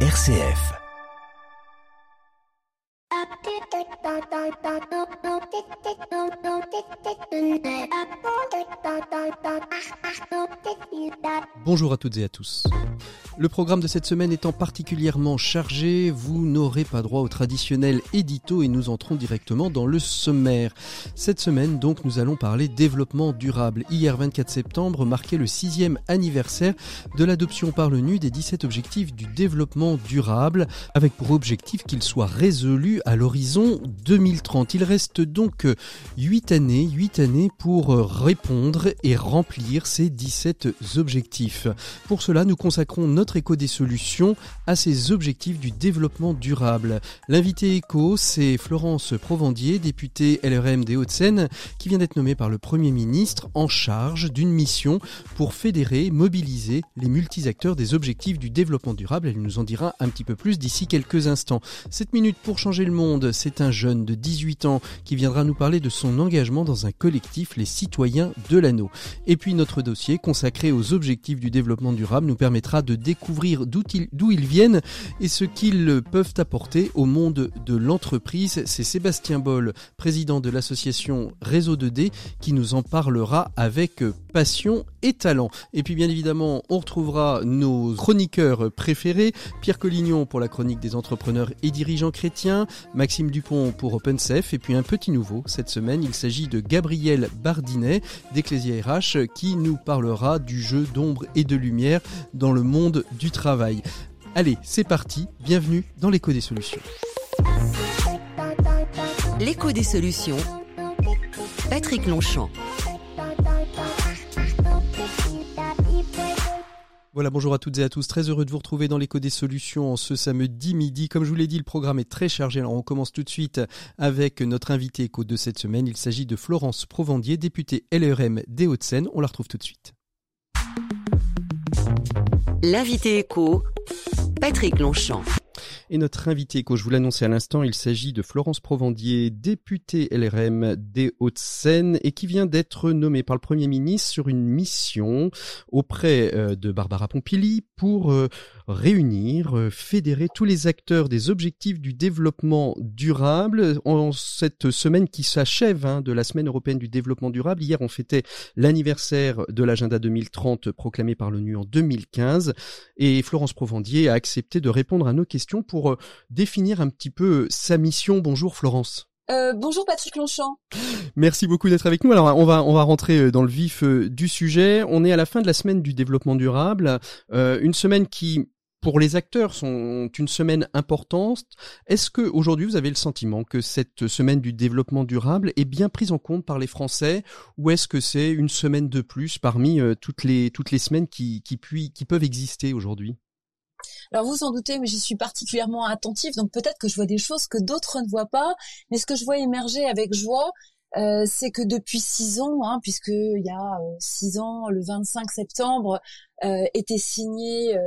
RCF. Bonjour à toutes et à tous. Le programme de cette semaine étant particulièrement chargé, vous n'aurez pas droit au traditionnel édito et nous entrons directement dans le sommaire. Cette semaine donc nous allons parler développement durable. Hier 24 septembre marquait le sixième anniversaire de l'adoption par l'ONU des 17 objectifs du développement durable avec pour objectif qu'ils soient résolus à l'horizon 2030. Il reste donc 8 années, 8 années pour répondre et remplir ces 17 objectifs. Pour cela nous consacrons notre écho des solutions à ces objectifs du développement durable. L'invité écho, c'est Florence Provandier, députée LRM des Hauts-de-Seine, qui vient d'être nommée par le Premier ministre en charge d'une mission pour fédérer, mobiliser les multi-acteurs des objectifs du développement durable. Elle nous en dira un petit peu plus d'ici quelques instants. Cette minute pour changer le monde, c'est un jeune de 18 ans qui viendra nous parler de son engagement dans un collectif, les citoyens de l'anneau. Et puis notre dossier consacré aux objectifs du développement durable nous permettra de découvrir d'où ils, viennent et ce qu'ils peuvent apporter au monde de l'entreprise. C'est Sébastien Boll, président de l'association Réseau 2D, qui nous en parlera avec passion et talent. Et puis bien évidemment, on retrouvera nos chroniqueurs préférés, Pierre Collignon pour la chronique des entrepreneurs et dirigeants chrétiens, Maxime Dupont pour OpenSef, et puis un petit nouveau cette semaine, il s'agit de Gabriel Bardinet d'Ecclesia RH qui nous parlera du jeu d'ombre et de lumière dans le monde du travail. Allez, c'est parti, bienvenue dans l'écho des solutions. L'écho des solutions. Patrick Longchamp. Voilà, bonjour à toutes et à tous. Très heureux de vous retrouver dans l'écho des solutions ce samedi midi. Comme je vous l'ai dit, le programme est très chargé. Alors on commence tout de suite avec notre invité écho de cette semaine. Il s'agit de Florence Provandier, députée LRM des Hauts-de-Seine. On la retrouve tout de suite. L'invité écho, Patrick Longchamp. Et notre invité, que je vous l'annonçais à l'instant, il s'agit de Florence Provandier, députée LRM des Hauts-de-Seine et qui vient d'être nommée par le Premier ministre sur une mission auprès euh, de Barbara Pompili pour euh, réunir, euh, fédérer tous les acteurs des objectifs du développement durable en cette semaine qui s'achève hein, de la semaine européenne du développement durable. Hier, on fêtait l'anniversaire de l'agenda 2030 proclamé par l'ONU en 2015 et Florence Provandier a accepté de répondre à nos questions pour euh, définir un petit peu euh, sa mission. Bonjour Florence. Euh, bonjour Patrick Longchamp. Merci beaucoup d'être avec nous. Alors on va on va rentrer dans le vif du sujet. On est à la fin de la semaine du développement durable, une semaine qui pour les acteurs sont une semaine importante. Est-ce que aujourd'hui vous avez le sentiment que cette semaine du développement durable est bien prise en compte par les Français ou est-ce que c'est une semaine de plus parmi toutes les toutes les semaines qui qui, peuvent exister aujourd'hui? Alors vous en doutez, mais j'y suis particulièrement attentive, donc peut-être que je vois des choses que d'autres ne voient pas, mais ce que je vois émerger avec joie, euh, c'est que depuis six ans, hein, puisque il y a euh, six ans, le 25 septembre, euh, était signé euh,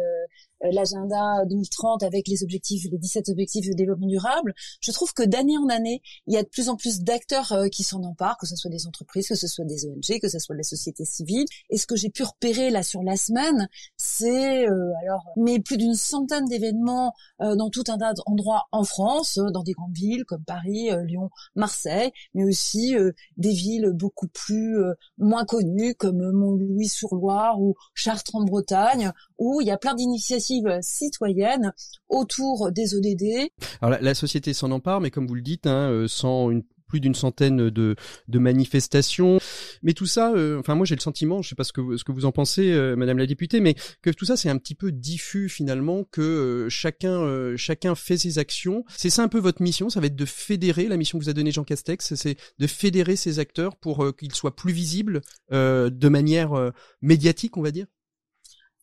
l'agenda 2030 avec les objectifs, les 17 objectifs de développement durable, je trouve que d'année en année, il y a de plus en plus d'acteurs euh, qui s'en emparent, que ce soit des entreprises, que ce soit des ONG, que ce soit la société civile. Et ce que j'ai pu repérer là sur la semaine, c'est euh, alors mais plus d'une centaine d'événements dans tout un tas d'endroits en France, dans des grandes villes comme Paris, Lyon, Marseille, mais aussi des villes beaucoup plus moins connues comme Mont-Louis-sur-Loire ou Chartres en Bretagne, où il y a plein d'initiatives citoyenne autour des ODD. Alors la, société s'en empare, mais comme vous le dites, hein, euh, sans plus d'une centaine de, manifestations. Mais tout ça, euh, enfin moi j'ai le sentiment, je sais pas ce que, ce que vous en pensez, euh, Madame la députée, mais que tout ça c'est un petit peu diffus finalement, que chacun chacun fait ses actions. C'est ça un peu votre mission, ça va être de fédérer la mission que vous a donnée Jean Castex, c'est de fédérer ces acteurs pour qu'ils soient plus visibles de manière médiatique, on va dire?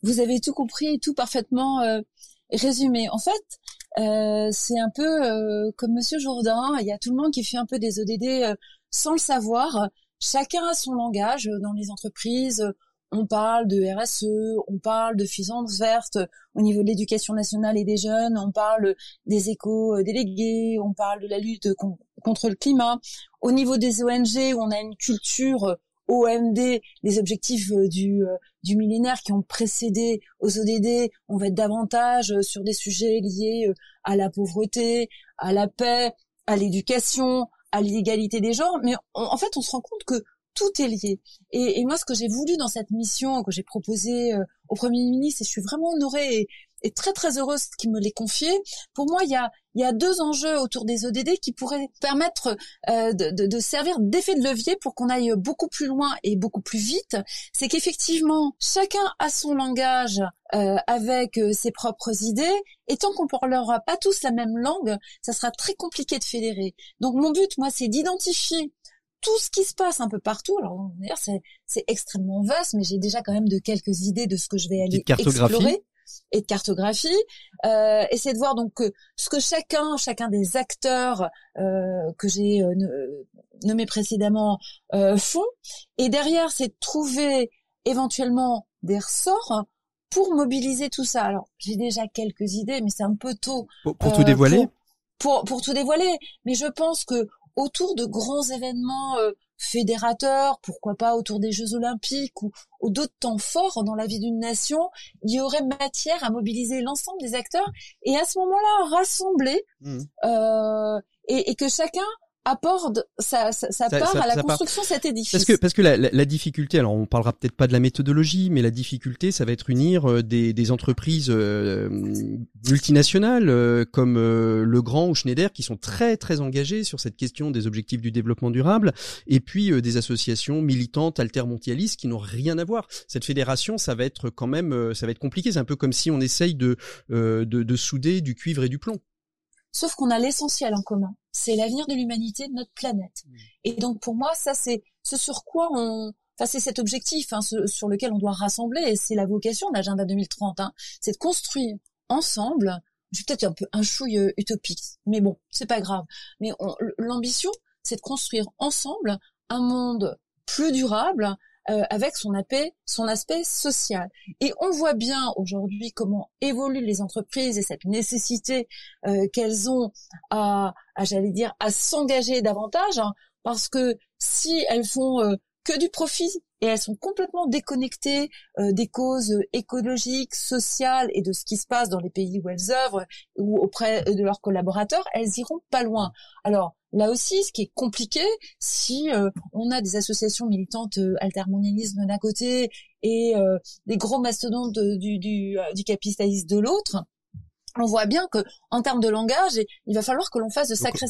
Vous avez tout compris et tout parfaitement euh, résumé. En fait, euh, c'est un peu euh, comme Monsieur Jourdain. Il y a tout le monde qui fait un peu des ODD sans le savoir. Chacun a son langage dans les entreprises. On parle de RSE, on parle de fuisance verte au niveau de l'éducation nationale et des jeunes, on parle des éco-délégués, on parle de la lutte contre le climat. Au niveau des ONG, on a une culture OMD, les objectifs euh, du, euh, du millénaire qui ont précédé aux ODD, on va être davantage euh, sur des sujets liés à la pauvreté, à la paix, à l'éducation, à l'égalité des genres. Mais en fait, on se rend compte que tout est lié. Et, moi, ce que j'ai voulu dans cette mission que j'ai proposée au Premier ministre, et je suis vraiment honorée et très très heureuse qu'il me l'ait confié. Pour moi, il y a, il y a deux enjeux autour des ODD qui pourraient permettre euh, de, de, de, servir d'effet de levier pour qu'on aille beaucoup plus loin et beaucoup plus vite. C'est qu'effectivement, chacun a son langage euh, avec euh, ses propres idées, et tant qu'on ne parlera pas tous la même langue, ça sera très compliqué de fédérer. Donc mon but, moi, c'est d'identifier tout ce qui se passe un peu partout. Alors d'ailleurs, c'est extrêmement vaste, mais j'ai déjà quand même de quelques idées de ce que je vais aller explorer et de cartographie. Euh, essayer de voir donc ce que chacun, chacun des acteurs euh, que j'ai euh, nommés précédemment euh, font. Et derrière, c'est de trouver éventuellement des ressorts pour mobiliser tout ça. Alors, j'ai déjà quelques idées, mais c'est un peu tôt pour, pour tout dévoiler? Pour, pour, pour, tout dévoiler, mais je pense que autour de grands événements fédérateurs, pourquoi pas autour des Jeux Olympiques ou, d'autres temps forts dans la vie d'une nation, il y aurait matière à mobiliser l'ensemble des acteurs et à ce moment-là rassembler mmh. euh, et, et, que chacun apporte sa, sa, part à la construction de cet édifice. Parce que parce que la, la, difficulté, alors on parlera peut-être pas de la méthodologie, mais la difficulté, ça va être unir euh, des, des entreprises euh, multinationales euh, comme Le Grand ou Schneider qui sont très très engagées sur cette question des objectifs du développement durable, et puis des associations militantes altermondialistes qui n'ont rien à voir. Cette fédération, ça va être quand même, ça va être compliqué. C'est un peu comme si on essaye de, de, de souder du cuivre et du plomb. Sauf qu'on a l'essentiel en commun. C'est l'avenir de l'humanité, de notre planète. Mm. Et donc pour moi, ça c'est ce sur quoi on, enfin c'est cet objectif hein, sur lequel on doit rassembler et c'est la vocation de l'agenda 2030. Hein, c'est de construire ensemble. Je suis peut-être un peu un chouille euh, utopique, mais bon, c'est pas grave. Mais l'ambition, c'est de construire ensemble un monde plus durable, euh, avec son aspect, son aspect social. Et on voit bien aujourd'hui comment évoluent les entreprises et cette nécessité euh, qu'elles ont à, à j'allais dire, à s'engager davantage, hein, parce que si elles font euh, que du profit et elles sont complètement déconnectées des causes écologiques, sociales et de ce qui se passe dans les pays où elles œuvrent ou auprès de leurs collaborateurs, elles iront pas loin. Alors Là aussi, ce qui est compliqué, si euh, on a des associations militantes euh, altermondialisme d'un côté et euh, des gros mastodontes du, du, du capitalisme de l'autre, on voit bien que en termes de langage, il va falloir que l'on fasse de sacrés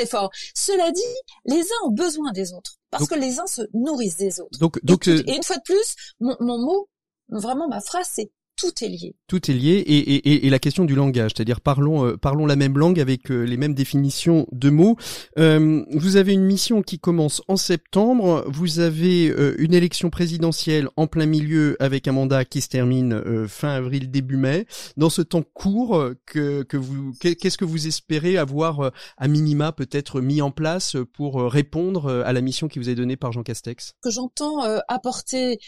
efforts. Cela dit, les uns ont besoin des autres parce que les uns se nourrissent des autres. Donc, donc, et, une fois de plus, mon, mon mot, vraiment ma phrase, c'est tout est lié. Tout est lié et, et, et la question du langage, c'est-à-dire parlons euh, parlons la même langue avec euh, les mêmes définitions de mots. Euh, vous avez une mission qui commence en septembre. Vous avez une élection présidentielle en plein milieu avec un mandat qui se termine fin avril début mai. Dans ce temps court, que, que vous qu'est-ce que vous espérez avoir à minima peut-être mis en place pour répondre à la mission qui vous est donnée par Jean Castex? Que j'entends apporter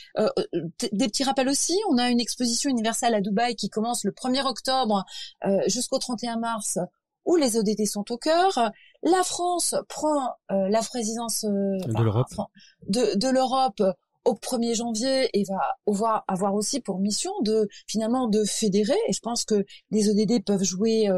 des petits rappels aussi. On a une exposition universelle à Dubaï qui commence le 1er octobre euh, jusqu'au 31 mars où les ODD sont au cœur. La France prend euh, la présidence euh, de l'Europe au 1er janvier et va avoir, avoir aussi pour mission de finalement de fédérer et je pense que les ODD peuvent jouer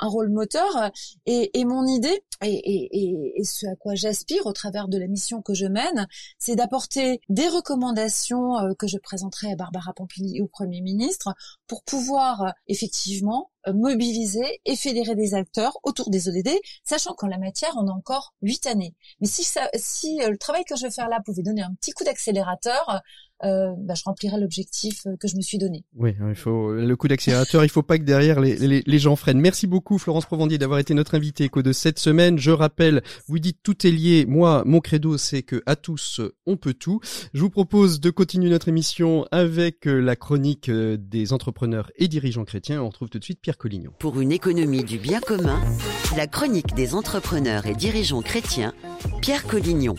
un rôle moteur et, et mon idée et, et, et, ce à quoi j'aspire au travers de la mission que je mène c'est d'apporter des recommandations que je présenterai à Barbara Pompili au Premier ministre pour pouvoir effectivement mobiliser et fédérer des acteurs autour des ODD, sachant qu'en la matière, on a encore huit années. Mais si, ça, si le travail que je vais faire là pouvait donner un petit coup d'accélérateur, euh, bah, je remplirai l'objectif euh, que je me suis donné. Oui, il faut le coup d'accélérateur. il faut pas que derrière les, les, les, gens freinent. Merci beaucoup Florence Provandier d'avoir été notre invitée éco de cette semaine. Je rappelle, vous dites tout est lié. Moi, mon credo, c'est que à tous on peut tout. Je vous propose de continuer notre émission avec euh, la chronique des entrepreneurs et dirigeants chrétiens. On retrouve tout de suite Pierre Collignon. Pour une économie du bien commun, la chronique des entrepreneurs et dirigeants chrétiens, Pierre Collignon.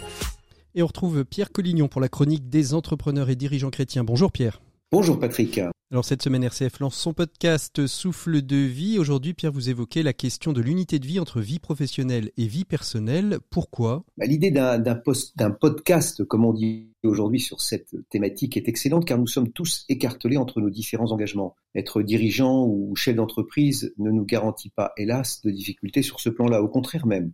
Et on retrouve Pierre Collignon pour la chronique des entrepreneurs et dirigeants chrétiens. Bonjour Pierre. Bonjour Patrick. Alors cette semaine, RCF lance son podcast Souffle de vie. Aujourd'hui, Pierre, vous évoquez la question de l'unité de vie entre vie professionnelle et vie personnelle. Pourquoi? Bah, L'idée d'un podcast, comme on dit aujourd'hui sur cette thématique, est excellente car nous sommes tous écartelés entre nos différents engagements. Être dirigeant ou chef d'entreprise ne nous garantit pas, hélas, de difficultés sur ce plan-là. Au contraire même,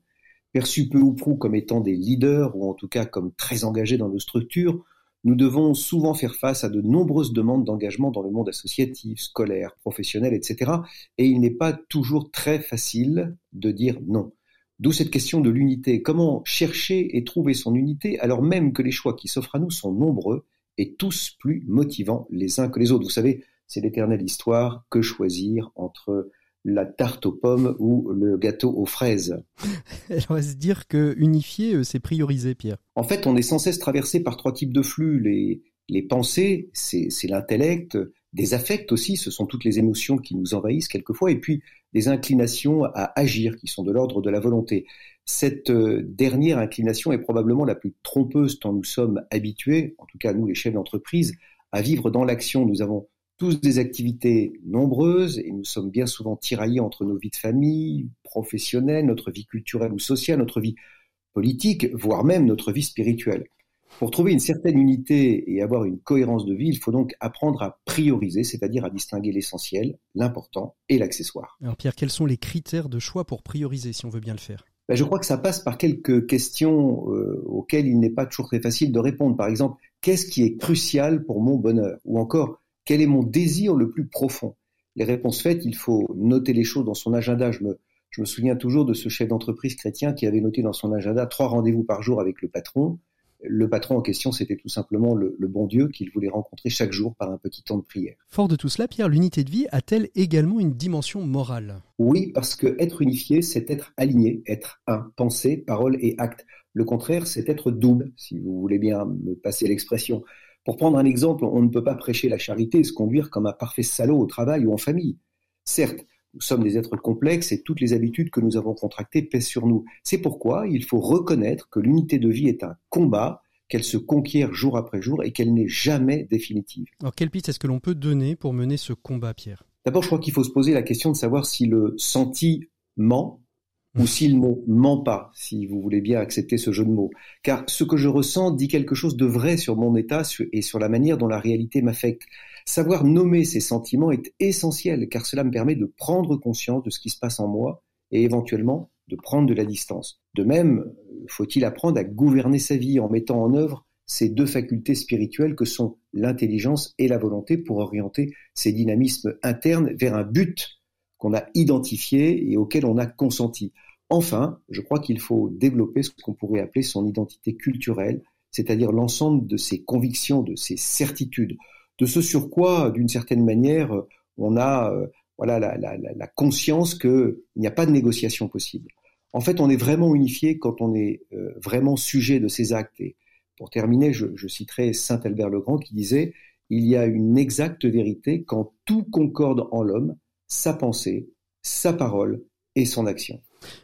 perçus peu ou prou comme étant des leaders ou en tout cas comme très engagés dans nos structures, nous devons souvent faire face à de nombreuses demandes d'engagement dans le monde associatif, scolaire, professionnel, etc. Et il n'est pas toujours très facile de dire non. D'où cette question de l'unité. Comment chercher et trouver son unité alors même que les choix qui s'offrent à nous sont nombreux et tous plus motivants les uns que les autres. Vous savez, c'est l'éternelle histoire. Que choisir entre la tarte aux pommes ou le gâteau aux fraises. Elle va se dire que unifier, euh, c'est prioriser, Pierre. En fait, on est sans cesse traversé par trois types de flux. Les, les pensées, c'est l'intellect, des affects aussi, ce sont toutes les émotions qui nous envahissent quelquefois, et puis des inclinations à agir qui sont de l'ordre de la volonté. Cette euh, dernière inclination est probablement la plus trompeuse tant nous sommes habitués, en tout cas nous les chefs d'entreprise, à vivre dans l'action. Nous avons tous des activités nombreuses et nous sommes bien souvent tiraillés entre nos vies de famille, professionnelles, notre vie culturelle ou sociale, notre vie politique, voire même notre vie spirituelle. Pour trouver une certaine unité et avoir une cohérence de vie, il faut donc apprendre à prioriser, c'est-à-dire à distinguer l'essentiel, l'important et l'accessoire. Alors Pierre, quels sont les critères de choix pour prioriser si on veut bien le faire? Ben, Je crois que ça passe par quelques questions euh, auxquelles il n'est pas toujours très facile de répondre. Par exemple, qu'est-ce qui est crucial pour mon bonheur? Ou encore, quel est mon désir le plus profond? Les réponses faites, il faut noter les choses dans son agenda. Je me, je me souviens toujours de ce chef d'entreprise chrétien qui avait noté dans son agenda trois rendez-vous par jour avec le patron. Le patron en question, c'était tout simplement le, le bon Dieu qu'il voulait rencontrer chaque jour par un petit temps de prière. Fort de tout cela, Pierre, l'unité de vie a-t-elle également une dimension morale? Oui, parce que être unifié, c'est être aligné, être un, pensée, parole et acte. Le contraire, c'est être double, si vous voulez bien me passer l'expression. Pour prendre un exemple, on ne peut pas prêcher la charité et se conduire comme un parfait salaud au travail ou en famille. Certes, nous sommes des êtres complexes et toutes les habitudes que nous avons contractées pèsent sur nous. C'est pourquoi il faut reconnaître que l'unité de vie est un combat, qu'elle se conquiert jour après jour et qu'elle n'est jamais définitive. Alors quelle piste est-ce que l'on peut donner pour mener ce combat, Pierre? D'abord, je crois qu'il faut se poser la question de savoir si le sentiment ou s'il ne ment pas, si vous voulez bien accepter ce jeu de mots. Car ce que je ressens dit quelque chose de vrai sur mon état et sur la manière dont la réalité m'affecte. Savoir nommer ces sentiments est essentiel, car cela me permet de prendre conscience de ce qui se passe en moi et éventuellement de prendre de la distance. De même, faut-il apprendre à gouverner sa vie en mettant en œuvre ces deux facultés spirituelles que sont l'intelligence et la volonté pour orienter ces dynamismes internes vers un but qu'on a identifié et auquel on a consenti. Enfin, je crois qu'il faut développer ce qu'on pourrait appeler son identité culturelle, c'est-à-dire l'ensemble de ses convictions, de ses certitudes, de ce sur quoi, d'une certaine manière, on a euh, voilà la, conscience qu'il n'y a pas de négociation possible. En fait, on est vraiment unifié quand on est euh, vraiment sujet de ces actes. Et pour terminer, je, je citerai Saint Albert le Grand qui disait il y a une exacte vérité quand tout concorde en l'homme, sa pensée, sa parole et son action.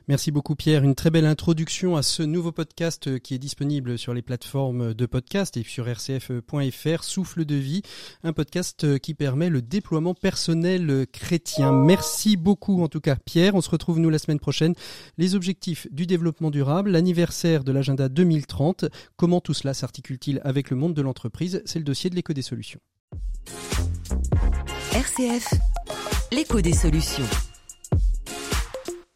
Merci beaucoup Pierre. Une très belle introduction à ce nouveau podcast euh, qui est disponible sur les plateformes de podcast et sur rcf.fr, Souffle de vie, un podcast euh, qui permet le déploiement personnel euh, chrétien. Merci beaucoup en tout cas Pierre. On se retrouve nous la semaine prochaine. Les objectifs du développement durable, l'anniversaire de l'agenda 2030, comment tout cela s'articule-t-il avec le monde de l'entreprise? C'est le dossier de l'éco des solutions. RCF, l'écho des solutions.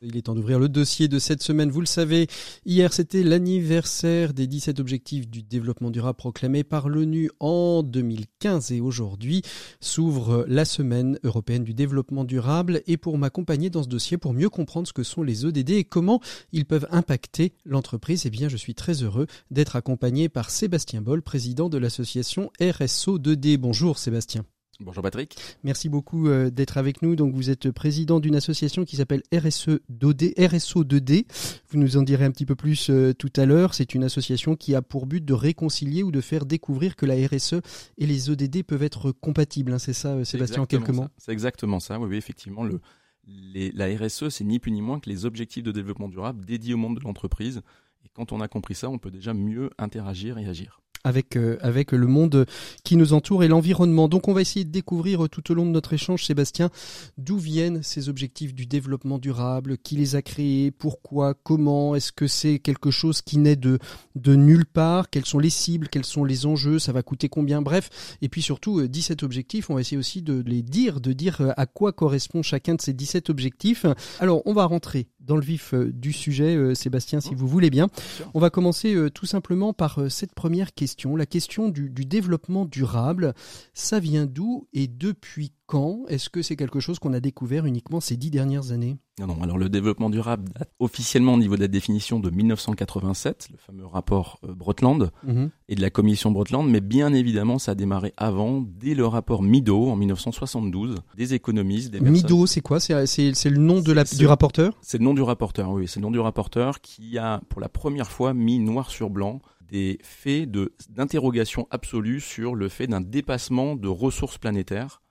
Il est temps d'ouvrir le dossier de cette semaine. Vous le savez, hier c'était l'anniversaire des 17 objectifs du développement durable proclamés par l'ONU en 2015 et aujourd'hui s'ouvre la semaine européenne du développement durable et pour m'accompagner dans ce dossier, pour mieux comprendre ce que sont les ODD et comment ils peuvent impacter l'entreprise, eh bien je suis très heureux d'être accompagné par Sébastien Boll, président de l'association RSO2D. Bonjour Sébastien. Bonjour Patrick. Merci beaucoup euh, d'être avec nous. Donc vous êtes président d'une association qui s'appelle RSE 2D, RSO 2D. Vous nous en direz un petit peu plus euh, tout à l'heure. C'est une association qui a pour but de réconcilier ou de faire découvrir que la RSE et les ODD peuvent être compatibles. Hein. C'est ça, euh, Sébastien, en quelques mots. C'est exactement ça. Oui, oui effectivement, le, la RSE, c'est ni plus ni moins que les objectifs de développement durable dédiés au monde de l'entreprise. Et quand on a compris ça, on peut déjà mieux interagir et agir. Avec euh, avec le monde qui nous entoure et l'environnement. Donc on va essayer de découvrir tout au long de notre échange, Sébastien, d'où viennent ces objectifs du développement durable, qui les a créés, pourquoi, comment, est-ce que c'est quelque chose qui naît de de nulle part, quelles sont les cibles, quels sont les enjeux, ça va coûter combien, bref, et puis surtout 17 objectifs, on va essayer aussi de les dire, de dire à quoi correspond chacun de ces 17 objectifs. Alors on va rentrer dans le vif du sujet, Sébastien, si vous voulez bien. On va commencer tout simplement par cette première question, la question du, développement durable. Ça vient d'où et depuis quand Est-ce que c'est quelque chose qu'on a découvert uniquement ces dix dernières années? Non, non. Alors le développement durable date officiellement au niveau de la définition de 1987, le fameux rapport euh, Brotland mhm. et de la commission Brotland, mais bien évidemment ça a démarré avant, dès le rapport Mido en 1972, des économistes, des Mido, c'est quoi? C'est le nom de la, du rapporteur? C'est le nom du rapporteur, oui. C'est le nom du rapporteur qui a pour la première fois mis noir sur blanc des faits d'interrogation absolue sur le fait d'un dépassement de ressources planétaires.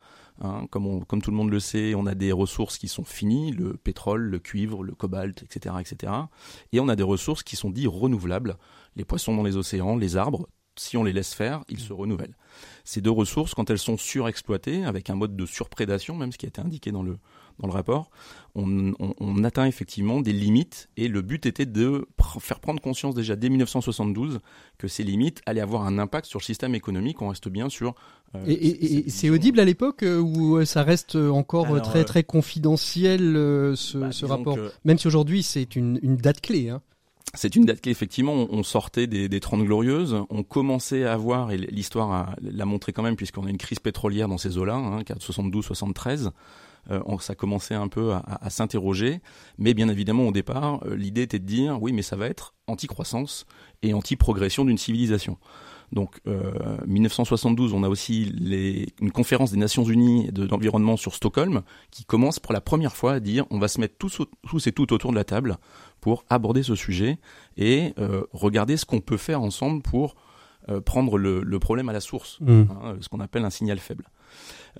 Hein, comme, tout le monde le sait, on a des ressources qui sont finies, le pétrole, le cuivre, le cobalt, etc., etc. Et on a des ressources qui sont dites renouvelables. Les poissons dans les océans, les arbres, si on les laisse faire, ils se renouvellent. Ces deux ressources, quand elles sont surexploitées, avec un mode de surprédation, même ce qui a été indiqué dans le, dans le rapport, on, atteint effectivement des limites et le but était de faire prendre conscience déjà dès 1972 que ces limites allaient avoir un impact sur le système économique. On reste bien sur. Euh, et, c'est audible à l'époque euh, où ça reste encore très euh, très confidentiel ce, bah, rapport, même si aujourd'hui c'est une, date clé. Hein. C'est une date clé, effectivement. On sortait des, des 30 glorieuses. On commençait à avoir, et l'histoire l'a montré quand même, puisqu'on a une crise pétrolière dans ces eaux-là, hein, 72-73. Euh, ça commençait un peu à, s'interroger. Mais bien évidemment, au départ, euh, l'idée était de dire, oui, mais ça va être anti-croissance et anti-progression d'une civilisation. Donc, euh, 1972, on a aussi les, une conférence des Nations Unies de l'environnement sur Stockholm qui commence pour la première fois à dire on va se mettre tous, tous et toutes autour de la table pour aborder ce sujet et euh, regarder ce qu'on peut faire ensemble pour euh, prendre le, le, problème à la source, mmh. hein, ce qu'on appelle un signal faible.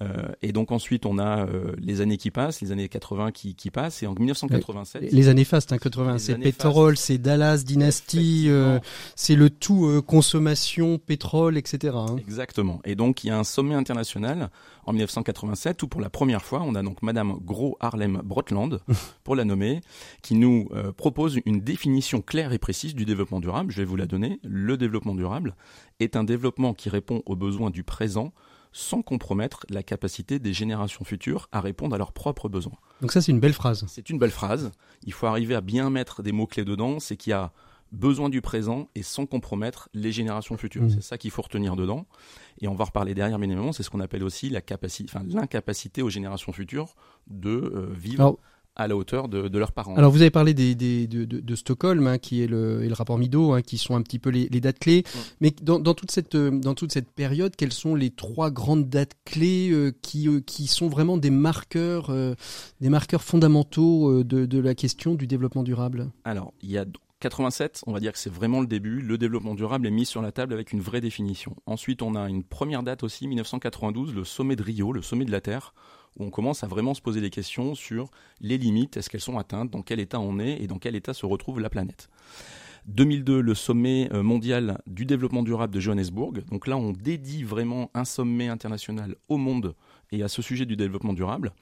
Euh, et donc ensuite, on a euh, les années qui passent, les années 80 qui, qui passent, et en 1987... Les années fastes, hein, 80, c'est pétrole, c'est Dallas, dynastie, euh, c'est le tout consommation, pétrole, etc. Hein. Exactement. Et donc, il y a un sommet international en 1987 où pour la première fois, on a donc Madame Gros Harlem Brotland, pour la nommer, qui nous propose une définition claire et précise du développement durable. Je vais vous la donner. Le développement durable est un développement qui répond aux besoins du présent sans compromettre la capacité des générations futures à répondre à leurs propres besoins. Donc ça, c'est une belle phrase. C'est une belle phrase. Il faut arriver à bien mettre des mots-clés dedans. C'est qu'il y a besoin du présent et sans compromettre les générations futures. Mmh. C'est ça qu'il faut retenir dedans. Et on va reparler derrière, bien évidemment, c'est ce qu'on appelle aussi la l'incapacité aux générations futures de euh, vivre à la hauteur de, de, leurs parents. Alors vous avez parlé des, des de, de, Stockholm, hein, qui est le, et le rapport Mido, hein, qui sont un petit peu les, les dates clés. Mais dans, dans, toute cette, euh, dans toute cette période, quelles sont les trois grandes dates clés euh, qui, euh, qui sont vraiment des marqueurs, des marqueurs fondamentaux de, de la question du développement durable? Alors il y a 87, on va dire que c'est vraiment le début. Le développement durable est mis sur la table avec une vraie définition. Ensuite, on a une première date aussi, 1992, le sommet de Rio, le sommet de la Terre, où on commence à vraiment se poser des questions sur les limites, est-ce qu'elles sont atteintes, dans quel état on est et dans quel état se retrouve la planète. 2002, le sommet euh, mondial du développement durable de Johannesburg. Donc là, on dédie vraiment un sommet international au monde et à ce sujet du développement durable.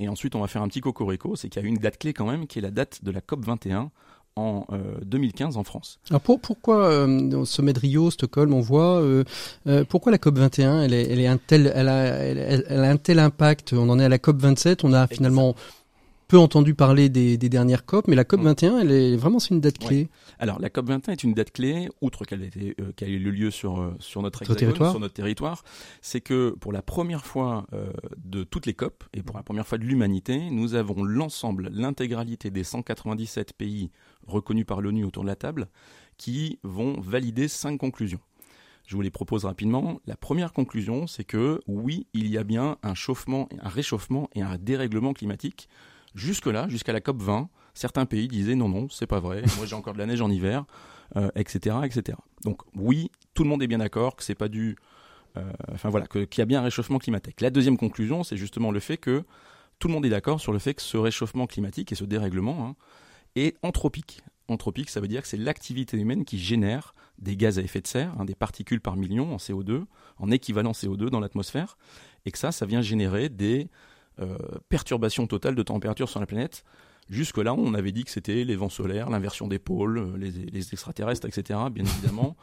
Et ensuite, on va faire un petit cocorico, c'est qu'il y a une date clé quand même, qui est la date de la COP 21 en 2015 euh, en France. Alors pourquoi euh, au sommet de Rio, Stockholm, on voit euh, pourquoi la COP 21 elle est, elle est un tel, elle a, elle, a un tel impact? On en est à la COP 27, on a finalement peu entendu parler des, des, dernières COP, mais la COP 21, elle est vraiment c'est une date clé. Alors la COP 21 est une date clé, outre qu'elle a, eu lieu sur sur notre territoire, sur notre territoire, c'est que pour la première fois de toutes les COP et pour la première fois de l'humanité, nous avons l'ensemble, l'intégralité des 197 pays reconnus par l'ONU autour de la table, qui vont valider cinq conclusions. Je vous les propose rapidement. La première conclusion, c'est que oui, il y a bien un chauffement, un réchauffement et un dérèglement climatique. Jusque-là, jusqu'à la COP 20, certains pays disaient non, non, c'est pas vrai. Moi, j'ai encore de la neige en hiver, etc., euh, etc. Donc oui, tout le monde est bien d'accord que c'est pas dû, euh, enfin voilà, qu'il y a bien un réchauffement climatique. La deuxième conclusion, c'est justement le fait que tout le monde est d'accord sur le fait que ce réchauffement climatique et ce dérèglement, hein, est anthropique. Anthropique, ça veut dire que c'est l'activité humaine qui génère des gaz à effet de serre, hein, des particules par million en CO2, en équivalent CO2 dans l'atmosphère, et que ça, ça vient générer des euh, perturbations totales de température sur la planète. Jusque-là, on avait dit que c'était les vents solaires, l'inversion des pôles, euh, les, extraterrestres, etc. Bien évidemment,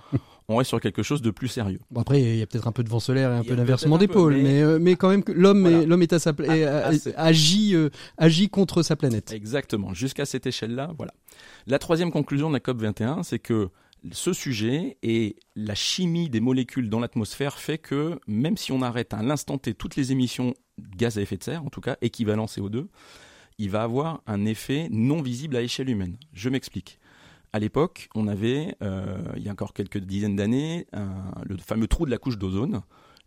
on reste sur quelque chose de plus sérieux. Bon après, il y a peut-être un peu de vent solaire et un peu d'inversement des pôles, mais... Euh, mais, quand même, l'homme est, l'homme est à sa ah, agit, agit contre sa planète. Exactement. Jusqu'à cette échelle-là, voilà. La troisième conclusion de la COP 21, c'est que ce sujet et la chimie des molécules dans l'atmosphère fait que même si on arrête à l'instant T toutes les émissions de gaz à effet de serre, en tout cas équivalent CO2, il va avoir un effet non visible à échelle humaine. Je m'explique. À l'époque, on avait, euh, il y a encore quelques dizaines d'années, le fameux trou de la couche d'ozone.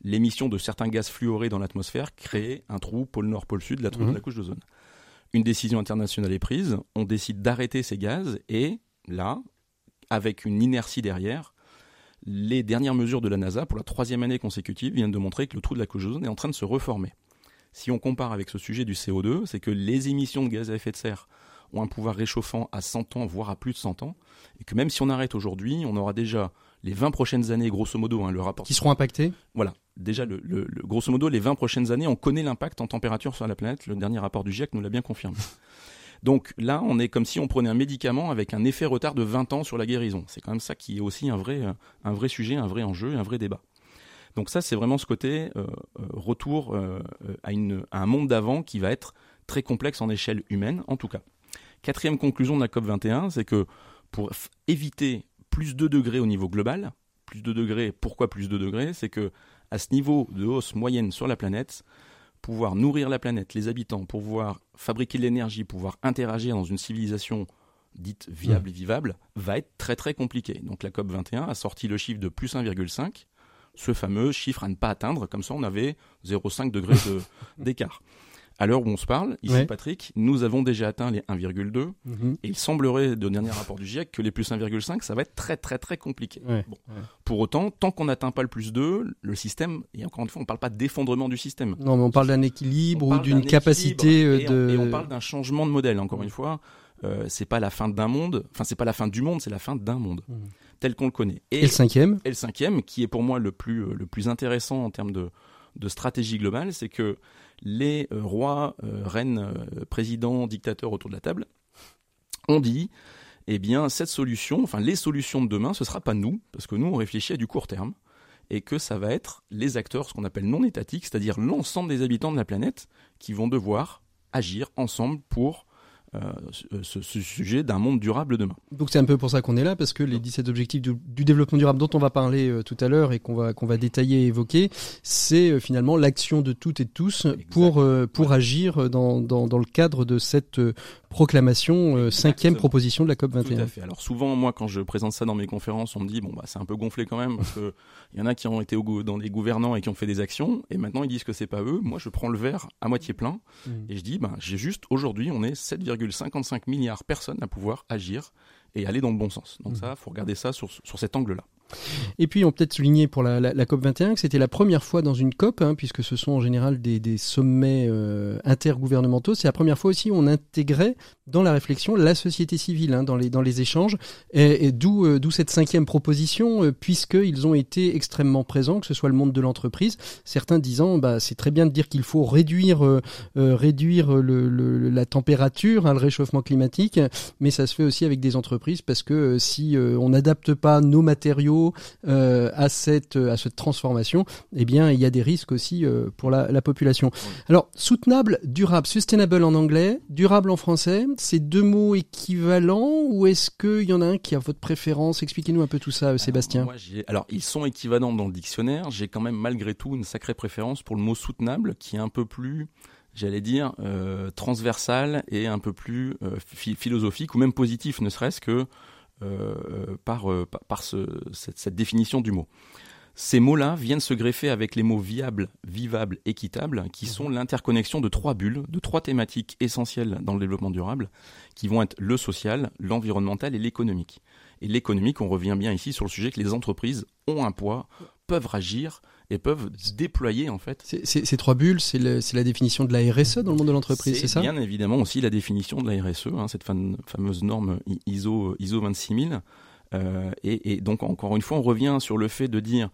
L'émission de certains gaz fluorés dans l'atmosphère créait un trou pôle nord, pôle sud, la trou de mhm. la couche d'ozone. Une décision internationale est prise, on décide d'arrêter ces gaz et là, avec une inertie derrière, les dernières mesures de la NASA pour la troisième année consécutive viennent de montrer que le trou de la couche d'ozone est en train de se reformer. Si on compare avec ce sujet du CO2, c'est que les émissions de gaz à effet de serre ont un pouvoir réchauffant à 100 ans, voire à plus de 100 ans, et que même si on arrête aujourd'hui, on aura déjà les 20 prochaines années, grosso modo, hein, le rapport... Qui seront impactés Voilà. Déjà, le, grosso modo, les 20 prochaines années, on connaît l'impact en température sur la planète. Le dernier rapport du GIEC nous l'a bien confirmé. Donc là, on est comme si on prenait un médicament avec un effet retard de 20 ans sur la guérison. C'est quand même ça qui est aussi un vrai, euh, sujet, un vrai enjeu, un vrai débat. Donc ça, c'est vraiment ce côté euh, euh, retour à, à un monde d'avant qui va être très complexe en échelle humaine, en tout cas. Quatrième conclusion de la COP 21, c'est que pour éviter plus de degrés au niveau global, plus de degrés, pourquoi plus de degrés? C'est que à ce niveau de hausse moyenne sur la planète, pouvoir nourrir la planète, les habitants, pouvoir fabriquer de l'énergie, pouvoir interagir dans une civilisation dite viable et vivable, va être très très compliqué. Donc la COP 21 a sorti le chiffre de plus 1,5, ce fameux chiffre à ne pas atteindre, comme ça on avait 0,5 degrés d'écart à l'heure où on se parle, ici Patrick, nous avons déjà atteint les 1,2 mhm. et il semblerait, de dernier rapport du GIEC, que les plus 1,5, ça va être très très très compliqué. Pour autant, tant qu'on n'atteint pas le plus 2, le système, et encore une fois, on ne parle pas d'effondrement du système. Non, mais on parle d'un équilibre ou d'une capacité euh, de... Et on, parle d'un changement de modèle, encore une fois. Euh, c'est pas la fin d'un monde, enfin c'est pas la fin du monde, c'est la fin d'un monde mhm. tel qu'on le connaît. Et, le cinquième? Et le cinquième, qui est pour moi le plus euh, le plus intéressant en termes de de stratégie globale, c'est que les euh, rois, euh, reines, euh, présidents, dictateurs autour de la table ont dit eh bien, cette solution, enfin, les solutions de demain, ce ne sera pas nous, parce que nous, on réfléchit à du court terme, et que ça va être les acteurs, ce qu'on appelle non étatiques, c'est-à-dire l'ensemble des habitants de la planète, qui vont devoir agir ensemble pour euh, ce, sujet d'un monde durable demain. Donc c'est un peu pour ça qu'on est là, parce que les 17 objectifs du, développement durable dont on va parler euh, tout à l'heure et qu'on va, qu'on va détailler et évoquer, c'est euh, finalement l'action de toutes et de tous pour, pour agir dans, dans, dans, le cadre de cette proclamation, cinquième proposition de la COP 21. Tout à fait. Alors souvent, moi, quand je présente ça dans mes conférences, on me dit, bon, bah, c'est un peu gonflé quand même, parce qu'il y en a qui ont été au, dans des gouvernants et qui ont fait des actions, et maintenant ils disent que c'est pas eux. Moi, je prends le verre à moitié plein, mmh. et je dis, bah, j'ai juste, aujourd'hui, on est 7, 55 milliards de personnes à pouvoir agir et aller dans le bon sens. Donc mmh. ça, faut regarder ça sur, sur cet angle-là. Et puis, on peut-être souligner pour la, la, COP 21 que c'était la première fois dans une COP, hein, puisque ce sont en général des, sommets euh, intergouvernementaux. C'est la première fois aussi où on intégrait dans la réflexion la société civile hein, dans, les, échanges, et, euh, d'où cette cinquième proposition, euh, puisqu'ils ont été extrêmement présents, que ce soit le monde de l'entreprise, certains disant bah, c'est très bien de dire qu'il faut réduire, euh, la température, hein, le réchauffement climatique, mais ça se fait aussi avec des entreprises, parce que si on n'adapte pas nos matériaux, euh, à cette à cette transformation, eh bien il y a des risques aussi euh, pour la, la population. Alors soutenable, durable, sustainable en anglais, durable en français, c'est deux mots équivalents ou est-ce qu'il y en a un qui a votre préférence? Expliquez-nous un peu tout ça, Sébastien. alors ils sont équivalents dans le dictionnaire. J'ai quand même malgré tout une sacrée préférence pour le mot soutenable, qui est un peu plus j'allais dire, euh, transversal et un peu plus euh, philosophique ou même positif, ne serait-ce que euh, par, euh, par ce, cette, définition du mot. Ces mots-là viennent se greffer avec les mots viable, vivable, équitable, qui sont mhm. l'interconnexion de trois bulles, de trois thématiques essentielles dans le développement durable, qui vont être le social, l'environnemental et l'économique. Et l'économique, on revient bien ici sur le sujet que les entreprises ont un poids, peuvent agir et peuvent déployer en fait. Ces trois bulles, c'est la définition de la RSE dans le monde de l'entreprise, c'est ça? Bien évidemment aussi la définition de la RSE, hein, cette fameuse norme ISO ISO 26000. Euh, et, et, donc encore une fois, on revient sur le fait de dire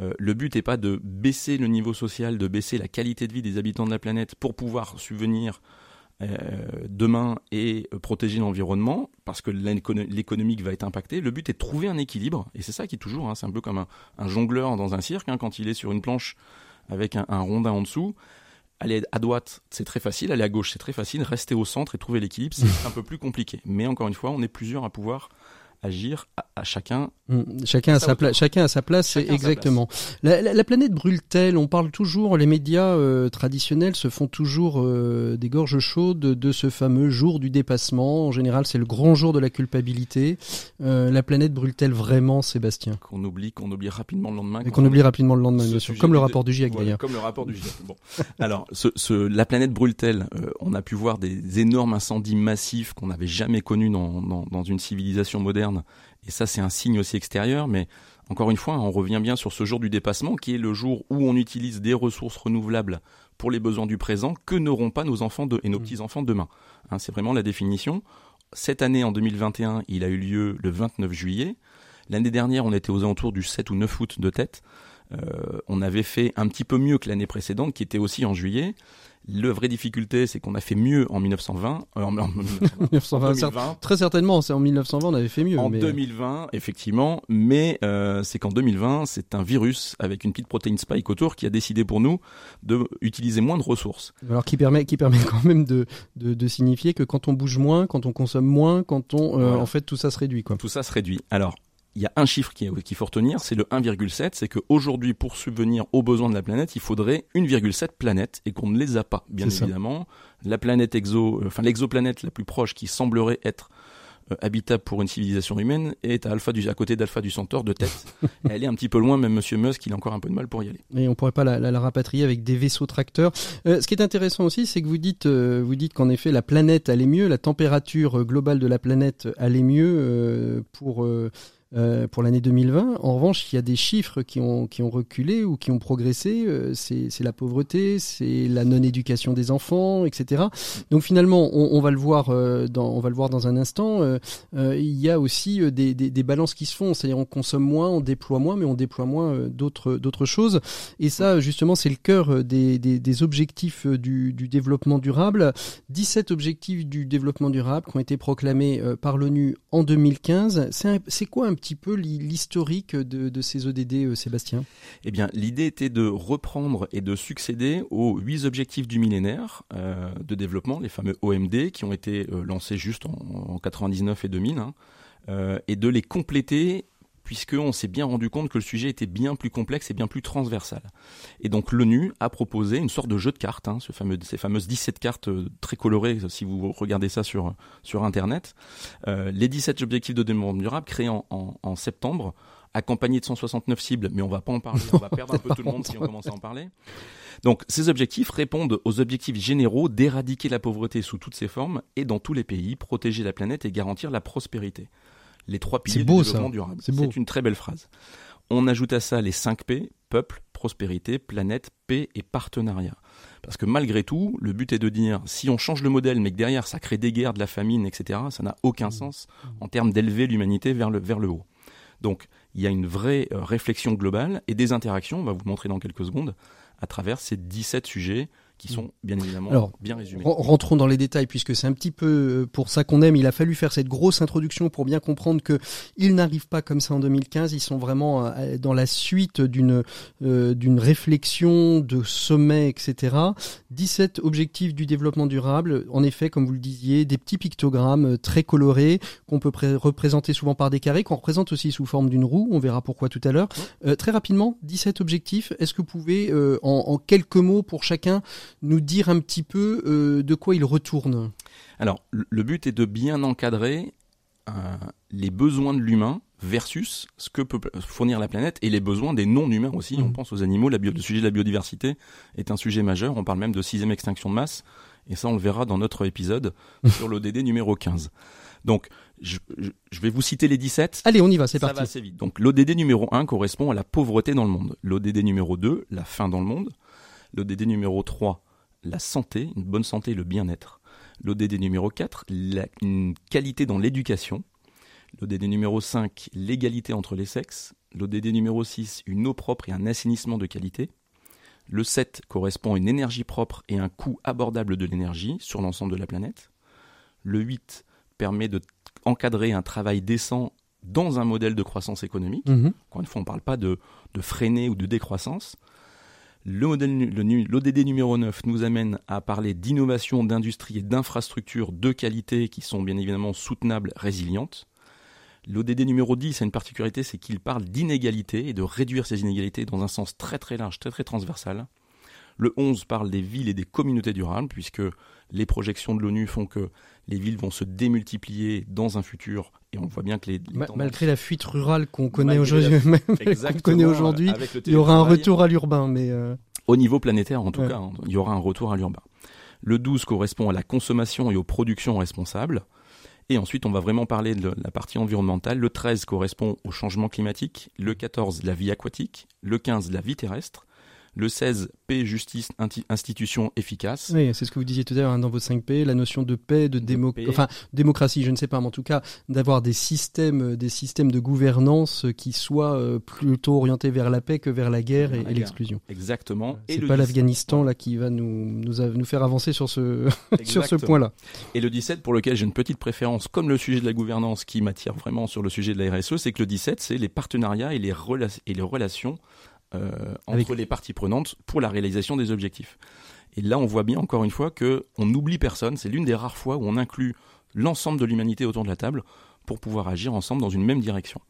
euh, le but n'est pas de baisser le niveau social, de baisser la qualité de vie des habitants de la planète pour pouvoir subvenir demain et protéger l'environnement, parce que l'économique va être impacté. Le but est de trouver un équilibre, et c'est ça qui est toujours, hein, c'est un peu comme un, jongleur dans un cirque, hein, quand il est sur une planche avec un, rondin en dessous. Aller à droite, c'est très facile, aller à gauche, c'est très facile, rester au centre et trouver l'équilibre, c'est un peu plus compliqué. Mais encore une fois, on est plusieurs à pouvoir agir à, chacun. Mmh. chacun, à sa place, chacun à sa place, exactement. La, planète brûle-t-elle? On parle toujours, les médias euh, traditionnels se font toujours euh, des gorges chaudes de ce fameux jour du dépassement. En général, c'est le grand jour de la culpabilité. Euh, la planète brûle-t-elle vraiment, Sébastien? Qu'on oublie, qu'on oublie rapidement le lendemain. Et qu'on oublie rapidement le lendemain, bien sûr. Comme le rapport du GIEC d'ailleurs. Comme le rapport du GIEC. Bon. Alors, ce, la planète brûle-t-elle On a pu voir des énormes incendies massifs qu'on n'avait jamais connus dans, dans, dans une civilisation moderne et ça, c'est un signe aussi extérieur, mais encore une fois, on revient bien sur ce jour du dépassement, qui est le jour où on utilise des ressources renouvelables pour les besoins du présent que n'auront pas nos enfants et nos mmh. petits-enfants demain. Hein, c'est vraiment la définition. Cette année, en 2021, il a eu lieu le 29 juillet. L'année dernière, on était aux alentours du 7 ou 9 août de tête. Euh, on avait fait un petit peu mieux que l'année précédente, qui était aussi en juillet. Le vraie difficulté, c'est qu'on a fait mieux en 1920. Euh, en, 1920, Très certainement, c'est en 1920 on avait fait mieux. En 2020, effectivement, mais euh, c'est qu'en 2020, c'est un virus avec une petite protéine spike autour qui a décidé pour nous de utiliser moins de ressources. Alors qui permet, qui permet quand même de, de, de signifier que quand on bouge moins, quand on consomme moins, quand on, euh, en fait, tout ça se réduit. Quoi. Tout ça se réduit. Alors, il y a un chiffre qu'il faut retenir, c'est le 1,7. C'est qu'aujourd'hui, pour subvenir aux besoins de la planète, il faudrait 1,7 planètes et qu'on ne les a pas, bien évidemment. La planète exo, euh, enfin l'exoplanète la plus proche qui semblerait être euh, habitable pour une civilisation humaine est à, Alpha du, à côté d'Alpha du Centaure de tête. elle est un petit peu loin, même Monsieur Musk, il a encore un peu de mal pour y aller. Et on pourrait pas la, la, rapatrier avec des vaisseaux tracteurs. Euh, ce qui est intéressant aussi, c'est que vous dites, vous dites qu'en effet la planète allait mieux, la température globale de la planète allait mieux pour euh, pour l'année 2020. En revanche, il y a des chiffres qui ont, qui ont reculé ou qui ont progressé. Euh, c'est la pauvreté, c'est la non-éducation des enfants, etc. Donc finalement, on, on, va le voir euh, dans, on va le voir dans un instant. il y a aussi des, des, des balances qui se font. C'est-à-dire on consomme moins, on déploie moins, mais on déploie moins d'autres choses. Et ça, justement, c'est le cœur des, des, des objectifs du, du, développement durable. 17 objectifs du développement durable qui ont été proclamés par l'ONU en 2015. C'est quoi un petit peu l'historique de, ces ODD, euh, Sébastien? Eh bien, l'idée était de reprendre et de succéder aux huit objectifs du millénaire euh, de développement, les fameux OMD, qui ont été euh, lancés juste en, 99 et 2000, hein, et de les compléter puisqu'on s'est bien rendu compte que le sujet était bien plus complexe et bien plus transversal. Et donc l'ONU a proposé une sorte de jeu de cartes, hein, ce ces fameuses 17 cartes euh, très colorées, si vous regardez ça sur, Internet. Euh, les 17 objectifs de développement durable créés en, en, septembre, accompagnés de 169 cibles, mais on va pas en parler, on va perdre un peu tout le monde si on commence à en parler. Donc ces objectifs répondent aux objectifs généraux d'éradiquer la pauvreté sous toutes ses formes et dans tous les pays, protéger la planète et garantir la prospérité les trois piliers du développement durable. C'est une très belle phrase. On ajoute à ça les 5 P, peuple, prospérité, planète, paix et partenariat. Parce que malgré tout, le but est de dire, si on change le modèle, mais que derrière ça crée des guerres, de la famine, etc., ça n'a aucun mmh. sens en termes d'élever l'humanité vers le, vers le haut. Donc, il y a une vraie euh, réflexion globale et des interactions, on va vous montrer dans quelques secondes, à travers ces 17 sujets qui sont bien évidemment Alors, bien résumés. Rentrons dans les détails puisque c'est un petit peu euh, pour ça qu'on aime. Il a fallu faire cette grosse introduction pour bien comprendre que ils n'arrivent pas comme ça en 2015. Ils sont vraiment euh, dans la suite d'une euh, d'une réflexion de sommet, etc. 17 objectifs du développement durable. En effet, comme vous le disiez, des petits pictogrammes très colorés qu'on peut représenter souvent par des carrés, qu'on représente aussi sous forme d'une roue. On verra pourquoi tout à l'heure. très rapidement, 17 objectifs. Est-ce que vous pouvez en, en quelques mots pour chacun nous dire un petit peu euh, de quoi il retourne Alors, le but est de bien encadrer euh, les besoins de l'humain versus ce que peut fournir la planète et les besoins des non-humains aussi. On mmh. pense aux animaux, la bio, le sujet de la biodiversité est un sujet majeur. On parle même de sixième extinction de masse. Et ça, on le verra dans notre épisode sur l'ODD numéro 15. Donc, je, vais vous citer les 17. Allez, on y va, c'est parti. Ça va assez vite. Donc, l'ODD numéro 1 correspond à la pauvreté dans le monde. L'ODD numéro 2, la faim dans le monde. L'ODD numéro 3, la santé, une bonne santé et le bien-être. L'ODD numéro 4, la, une qualité dans l'éducation. L'ODD numéro 5, l'égalité entre les sexes. L'ODD numéro 6, une eau propre et un assainissement de qualité. Le 7 correspond à une énergie propre et un coût abordable de l'énergie sur l'ensemble de la planète. Le 8 permet de encadrer un travail décent dans un modèle de croissance économique. Mhm. Encore une fois, on ne parle pas de, freiner ou de décroissance. L'ODD numéro 9 nous amène à parler d'innovation, d'industrie et d'infrastructures de qualité qui sont bien évidemment soutenables, résilientes. L'ODD numéro 10 a une particularité, c'est qu'il parle d'inégalité et de réduire ces inégalités dans un sens très très large, très très transversal. Le 11 parle des villes et des communautés durables, puisque les projections de l'ONU font que les villes vont se démultiplier dans un futur, et on voit bien que les, malgré la fuite rurale qu'on connaît aujourd'hui, il y aura un retour à l'urbain, mais euh, au niveau planétaire en tout cas, hein, il y aura un retour à l'urbain. Le 12 correspond à la consommation et aux productions responsables. Et ensuite, on va vraiment parler de la partie environnementale. Le 13 correspond au changement climatique. Le 14, la vie aquatique. Le 15, la vie terrestre. Le 16, paix, justice, institution efficace. Oui, c'est ce que vous disiez tout à l'heure hein, dans vos 5 P, la notion de paix, de, enfin démocratie, je ne sais pas, mais en tout cas d'avoir des systèmes, des systèmes de gouvernance qui soient euh, plutôt orientés vers la paix que vers la guerre et, l'exclusion. Exactement. C'est pas l'Afghanistan là qui va nous, nous, nous, faire avancer sur ce, sur ce point-là. Et le 17, pour lequel j'ai une petite préférence, comme le sujet de la gouvernance qui m'attire vraiment sur le sujet de la RSE, c'est que le 17, c'est les partenariats et les, et les relations euh, entre les parties prenantes pour la réalisation des objectifs. Et là, on voit bien encore une fois que on n'oublie personne. C'est l'une des rares fois où on inclut l'ensemble de l'humanité autour de la table pour pouvoir agir ensemble dans une même direction.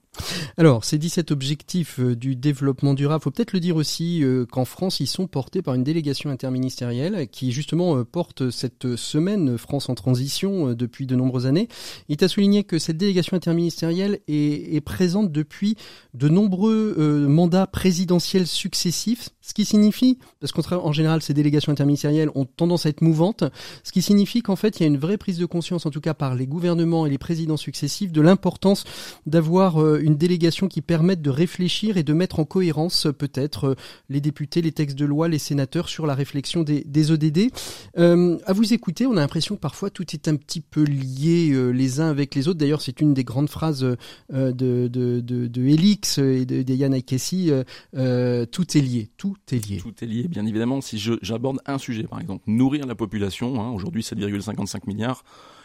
Alors, ces 17 objectifs euh, du développement durable, faut peut-être le dire aussi euh, qu'en France, ils sont portés par une délégation interministérielle qui justement euh, porte cette semaine France en transition depuis de nombreuses années. Il à souligné que cette délégation interministérielle est, est présente depuis de nombreux mandats présidentiels successifs, ce qui signifie, parce qu'en général, ces délégations interministérielles ont tendance à être mouvantes, ce qui signifie qu'en fait, il y a une vraie prise de conscience, en tout cas par les gouvernements et les présidents successifs, de l'importance d'avoir une délégation qui permette de réfléchir et de mettre en cohérence euh, peut-être euh, les députés, les textes de loi, les sénateurs sur la réflexion des, ODD. Euh, à vous écouter, on a l'impression que parfois tout est un petit peu lié les uns avec les autres. D'ailleurs, c'est une des grandes phrases de, de, de, de Elix et de, de Kessi. Euh, tout est lié, tout est lié. Tout est lié, bien évidemment. Si j'aborde un sujet, par exemple, nourrir la population, hein, aujourd'hui 7,55 milliards,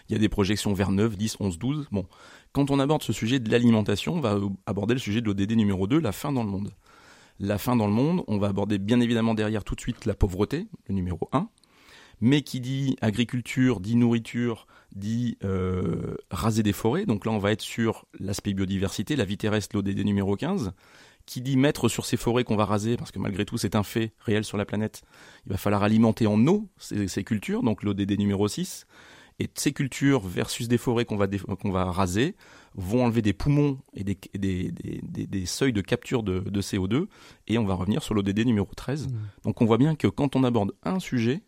il y a des projections vers 9, 10, 11, 12. Bon, quand on aborde ce sujet de l'alimentation, on va aborder le sujet de l'ODD numéro 2, la faim dans le monde. La faim dans le monde, on va aborder bien évidemment derrière tout de suite la pauvreté, le numéro 1. Mais qui dit agriculture, dit nourriture, dit euh, raser des forêts. Donc là, on va être sur l'aspect biodiversité, la vie terrestre, l'ODD numéro 15 qui dit mettre sur ces forêts qu'on va raser, parce que malgré tout c'est un fait réel sur la planète, il va falloir alimenter en eau ces, ces cultures, donc l'ODD numéro 6. Et ces cultures versus des forêts qu'on va, qu'on va raser vont enlever des poumons et des, des, des, des seuils de capture de, de, CO2 et on va revenir sur l'ODD numéro 13. Mmh. Donc on voit bien que quand on aborde un sujet,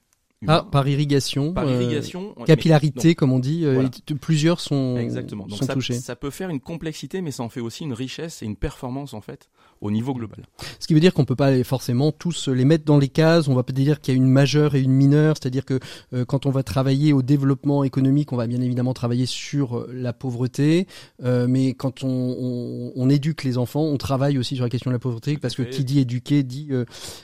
ah, par irrigation. Par euh, irrigation. capillarité, comme on dit. Euh, plusieurs sont, Exactement. Donc ça, touchés. Ça peut faire une complexité, mais ça en fait aussi une richesse et une performance, en fait, au niveau global. Ce qui veut dire qu'on peut pas forcément tous les mettre dans les cases. On va peut-être dire qu'il y a une majeure et une mineure. C'est-à-dire que euh, quand on va travailler au développement économique, on va bien évidemment travailler sur la pauvreté. mais quand on, on, on, éduque les enfants, on travaille aussi sur la question de la pauvreté, parce que qui dit éduquer dit,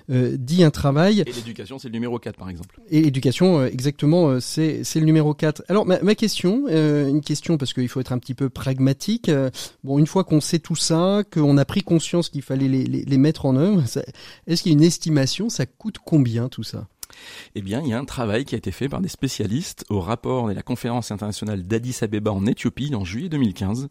dit un travail. Et l'éducation, c'est le numéro 4, par exemple. Et éducation, euh, exactement, euh, c'est le numéro 4. Alors ma, ma question, euh, une question parce qu'il faut être un petit peu pragmatique. bon, une fois qu'on sait tout ça, qu'on a pris conscience qu'il fallait les, les, les, mettre en œuvre, est-ce qu'il y a une estimation Ça coûte combien tout ça? Eh bien, il y a un travail qui a été fait par des spécialistes au rapport de la conférence internationale d'Addis Abeba en Éthiopie en juillet 2015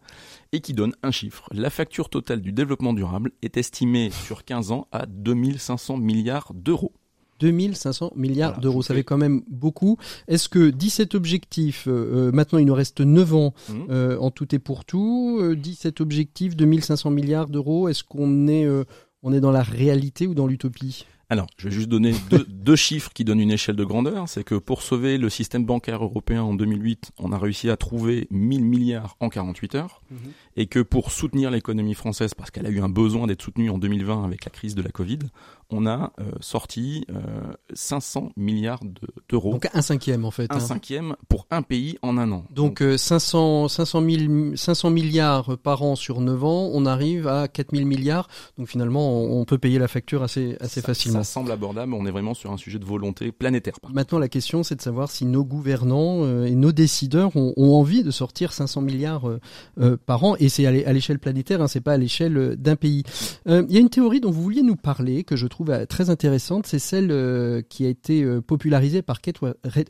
et qui donne un chiffre. La facture totale du développement durable est estimée sur 15 ans à 2500 milliards d'euros. 2500 milliards d'euros. Ça fait quand même beaucoup. Est-ce que 17 objectifs, euh, euh, maintenant il nous reste 9 ans mmh. euh, en tout et pour tout, 17 objectifs, 2500 milliards d'euros, est-ce qu'on est, on est dans la réalité ou dans l'utopie? Alors, je vais juste donner deux, deux, chiffres qui donnent une échelle de grandeur. C'est que pour sauver le système bancaire européen en 2008, on a réussi à trouver 1000 milliards en 48 heures. Mhm. Et que pour soutenir l'économie française, parce qu'elle a eu un besoin d'être soutenue en 2020 avec la crise de la Covid, on a euh, sorti euh, 500 milliards d'euros. Donc un cinquième en fait. Un hein. cinquième pour un pays en un an. Donc, Donc 500, 500, 000, 500 milliards par an sur 9 ans, on arrive à 4000 milliards. Donc finalement, on, peut payer la facture assez, assez facilement. Ça semble abordable, mais on est vraiment sur un sujet de volonté planétaire. Maintenant, la question, c'est de savoir si nos gouvernants euh, et nos décideurs ont, ont, envie de sortir 500 milliards euh, euh, par an. Et c'est à l'échelle planétaire, hein, c'est pas à l'échelle d'un pays. Il y a une théorie dont vous vouliez nous parler, que je trouve trouve très intéressante, c'est celle euh, qui a été euh, popularisée par Kate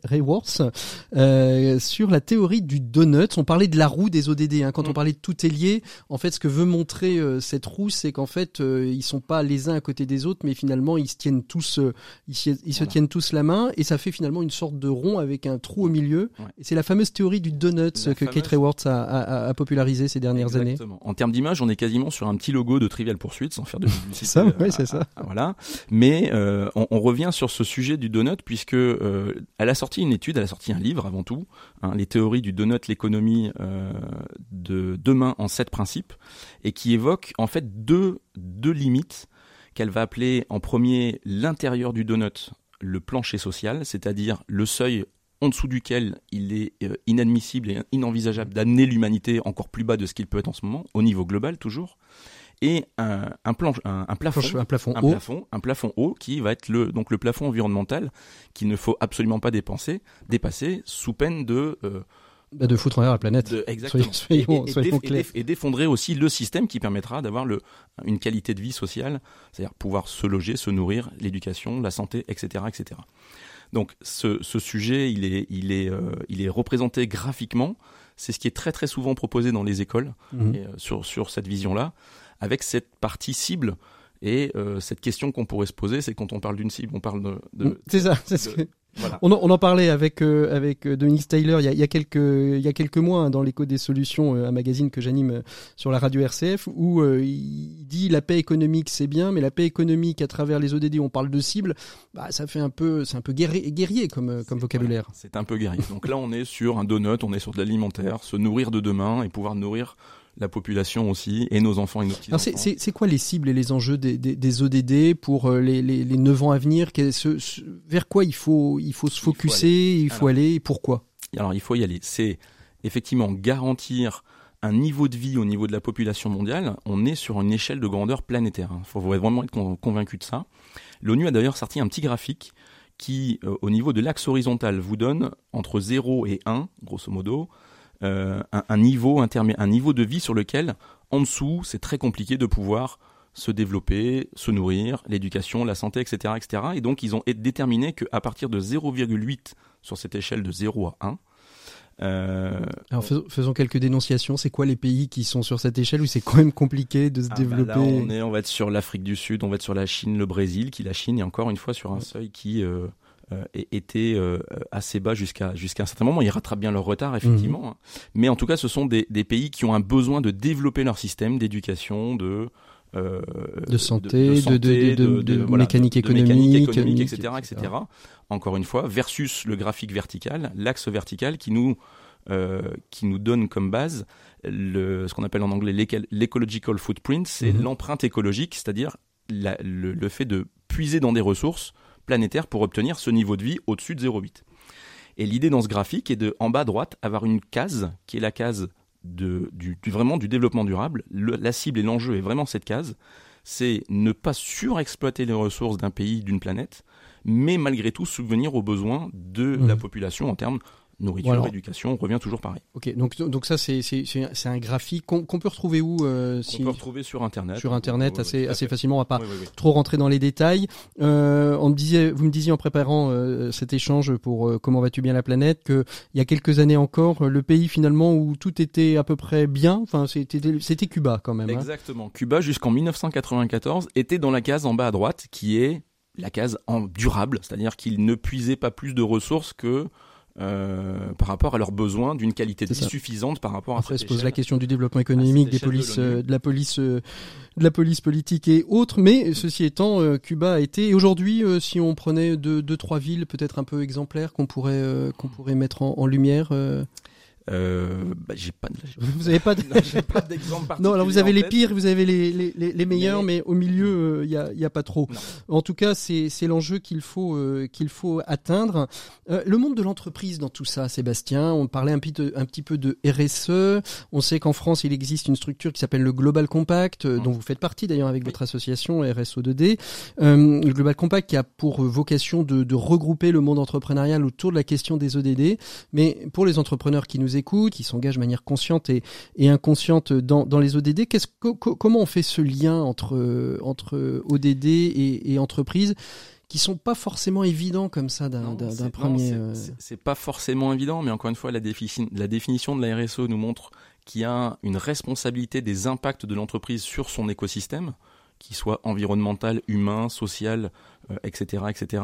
Raworth euh, sur la théorie du donut. On parlait de la roue des ODD. Hein. Quand on mm. parlait de tout est lié, en fait, ce que veut montrer cette roue, c'est qu'en fait, ils sont pas les uns à côté des autres, mais finalement, ils se tiennent tous, ils, se tiennent tous la main, et ça fait finalement une sorte de rond avec un trou au milieu. Et c'est la fameuse théorie du donut que Kate Raworth a, a, a, popularisé ces dernières Exactement. années. En termes d'image, on est quasiment sur un petit logo de Trivial Pursuit, sans faire de c'est ça, oui, c'est ça. Voilà. Mais euh, on, on, revient sur ce sujet du donut puisque euh, elle a sorti une étude, elle a sorti un livre avant tout, hein, les théories du donut, l'économie euh, de demain en sept principes, et qui évoque en fait deux deux limites qu'elle va appeler en premier l'intérieur du donut, le plancher social, c'est-à-dire le seuil en dessous duquel il est euh, inadmissible et inenvisageable d'amener l'humanité encore plus bas de ce qu'il peut être en ce moment, au niveau global toujours et un, un, planche, un, un plafond, un plafond haut, plafond, un plafond haut qui va être le donc le plafond environnemental qu'il ne faut absolument pas dépenser, dépasser sous peine de euh, bah de foutre en l'air la planète. De, exactement. Soyons, et, soyons et, et d'effondrer aussi le système qui permettra d'avoir le, une qualité de vie sociale, c'est-à-dire pouvoir se loger, se nourrir, l'éducation, la santé, etc., etc. Donc ce, ce sujet, il est, il est, euh, il est représenté graphiquement. C'est ce qui est très très souvent proposé dans les écoles mmh. et, euh, sur sur cette vision-là avec cette partie cible. Et euh, cette question qu'on pourrait se poser, c'est quand on parle d'une cible, on parle de. de c'est ça. C'est ce que... Voilà. On, en, on, en parlait avec euh, avec euh, Dominique Taylor il y a, il y a quelques il y a quelques mois hein, dans l'écho des solutions, euh, un magazine que j'anime euh, sur la radio RCF, où il dit la paix économique c'est bien, mais la paix économique à travers les ODD, on parle de cible, bah ça fait un peu c'est un peu guerrier, guerrier comme comme vocabulaire. Voilà, c'est un peu guerrier. Donc là on est sur un donut, on est sur de l'alimentaire, se nourrir de demain et pouvoir nourrir la population aussi, et nos enfants et nos petits-enfants. C'est quoi les cibles et les enjeux des, des, des ODD pour euh, les, les, les 9 ans à venir? Ce, ce, Vers quoi il faut, il faut se focuser, il faut aller, et pourquoi? Alors il faut y aller. C'est effectivement garantir un niveau de vie au niveau de la population mondiale. On est sur une échelle de grandeur planétaire. Il hein. faut vraiment être convaincu de ça. L'ONU a d'ailleurs sorti un petit graphique qui, euh, au niveau de l'axe horizontal, vous donne entre 0 et 1, grosso modo, un, un, niveau un niveau de vie sur lequel, en dessous, c'est très compliqué de pouvoir se développer, se nourrir, l'éducation, la santé, etc., etc. Et donc, ils ont déterminé qu'à partir de 0,8 sur cette échelle de 0 à 1, euh, Alors faisons quelques dénonciations. C'est quoi les pays qui sont sur cette échelle où c'est quand même compliqué de se ah bah développer bah on est, on va être sur l'Afrique du Sud, on va être sur la Chine, le Brésil, qui la Chine est encore une fois sur un seuil qui euh, euh, étaient euh, assez bas jusqu'à jusqu'à un certain moment. Ils rattrapent bien leur retard, effectivement. Mhm. Hein. Mais en tout cas, ce sont des, des pays qui ont un besoin de développer leur système d'éducation, de euh, de, santé, de, de, santé, de, de voilà, mécanique économique, mécanique économique etc., etc. Encore une fois, versus le graphique vertical, l'axe vertical qui nous euh, qui nous donne comme base le, ce qu'on appelle en anglais l'ecological footprint, c'est mhm. l'empreinte écologique, c'est-à-dire le, le, fait de puiser dans des ressources planétaire pour obtenir ce niveau de vie au-dessus de 0,8. Et l'idée dans ce graphique est de, en bas à droite, avoir une case qui est la case de, du, vraiment du développement durable. la cible et l'enjeu est vraiment cette case. C'est ne pas surexploiter les ressources d'un pays, d'une planète, mais malgré tout subvenir aux besoins de la mmh. population en termes nourriture, éducation, on revient toujours pareil. Ok, donc donc ça c'est c'est c'est un graphique qu'on peut retrouver où euh, si... On peut retrouver sur internet. Sur internet assez assez facilement. On va pas trop rentrer dans les détails. Euh, on me disait, vous me disiez en préparant euh, cet échange pour euh, comment vas-tu bien la planète que il y a quelques années encore, le pays finalement où tout était à peu près bien. Enfin c'était c'était Cuba quand même. Hein. Exactement. Cuba jusqu'en 1994 était dans la case en bas à droite qui est la case en durable, c'est-à-dire qu'il ne puisait pas plus de ressources que euh, par rapport à leurs besoins d'une qualité de vie suffisante par rapport à Après se pose la question du développement économique, des polices, de, de, la police, de la police politique et autres. Mais ceci étant, Cuba a été. Et aujourd'hui, si on prenait deux, deux trois villes peut-être un peu exemplaires qu'on pourrait qu'on pourrait mettre en, en lumière. Euh, bah, j'ai pas. Vous avez pas d'exemple Non, alors vous avez les pires, vous avez les, les, les meilleurs, mais, au milieu, il euh, y, a, a, pas trop. En tout cas, c'est l'enjeu qu'il faut euh, qu'il faut atteindre. Euh, le monde de l'entreprise dans tout ça, Sébastien. On parlait un, petit, un petit peu de RSE. On sait qu'en France, il existe une structure qui s'appelle le Global Compact, mmh. dont vous faites partie d'ailleurs avec votre association RSO2D. le Global Compact qui a pour vocation de, de regrouper le monde entrepreneurial autour de la question des ODD. Mais pour les entrepreneurs qui nous écoutent, qui s'engagent de manière consciente et, inconsciente dans, les ODD. comment on fait ce lien entre, entre ODD et, et entreprise qui sont pas forcément évidents comme ça d'un premier. Euh, c'est pas forcément évident, mais encore une fois, la, la définition de la RSE nous montre qu'il y a une responsabilité des impacts de l'entreprise sur son écosystème, qui soit environnemental, humain, social, etc., euh, etc.,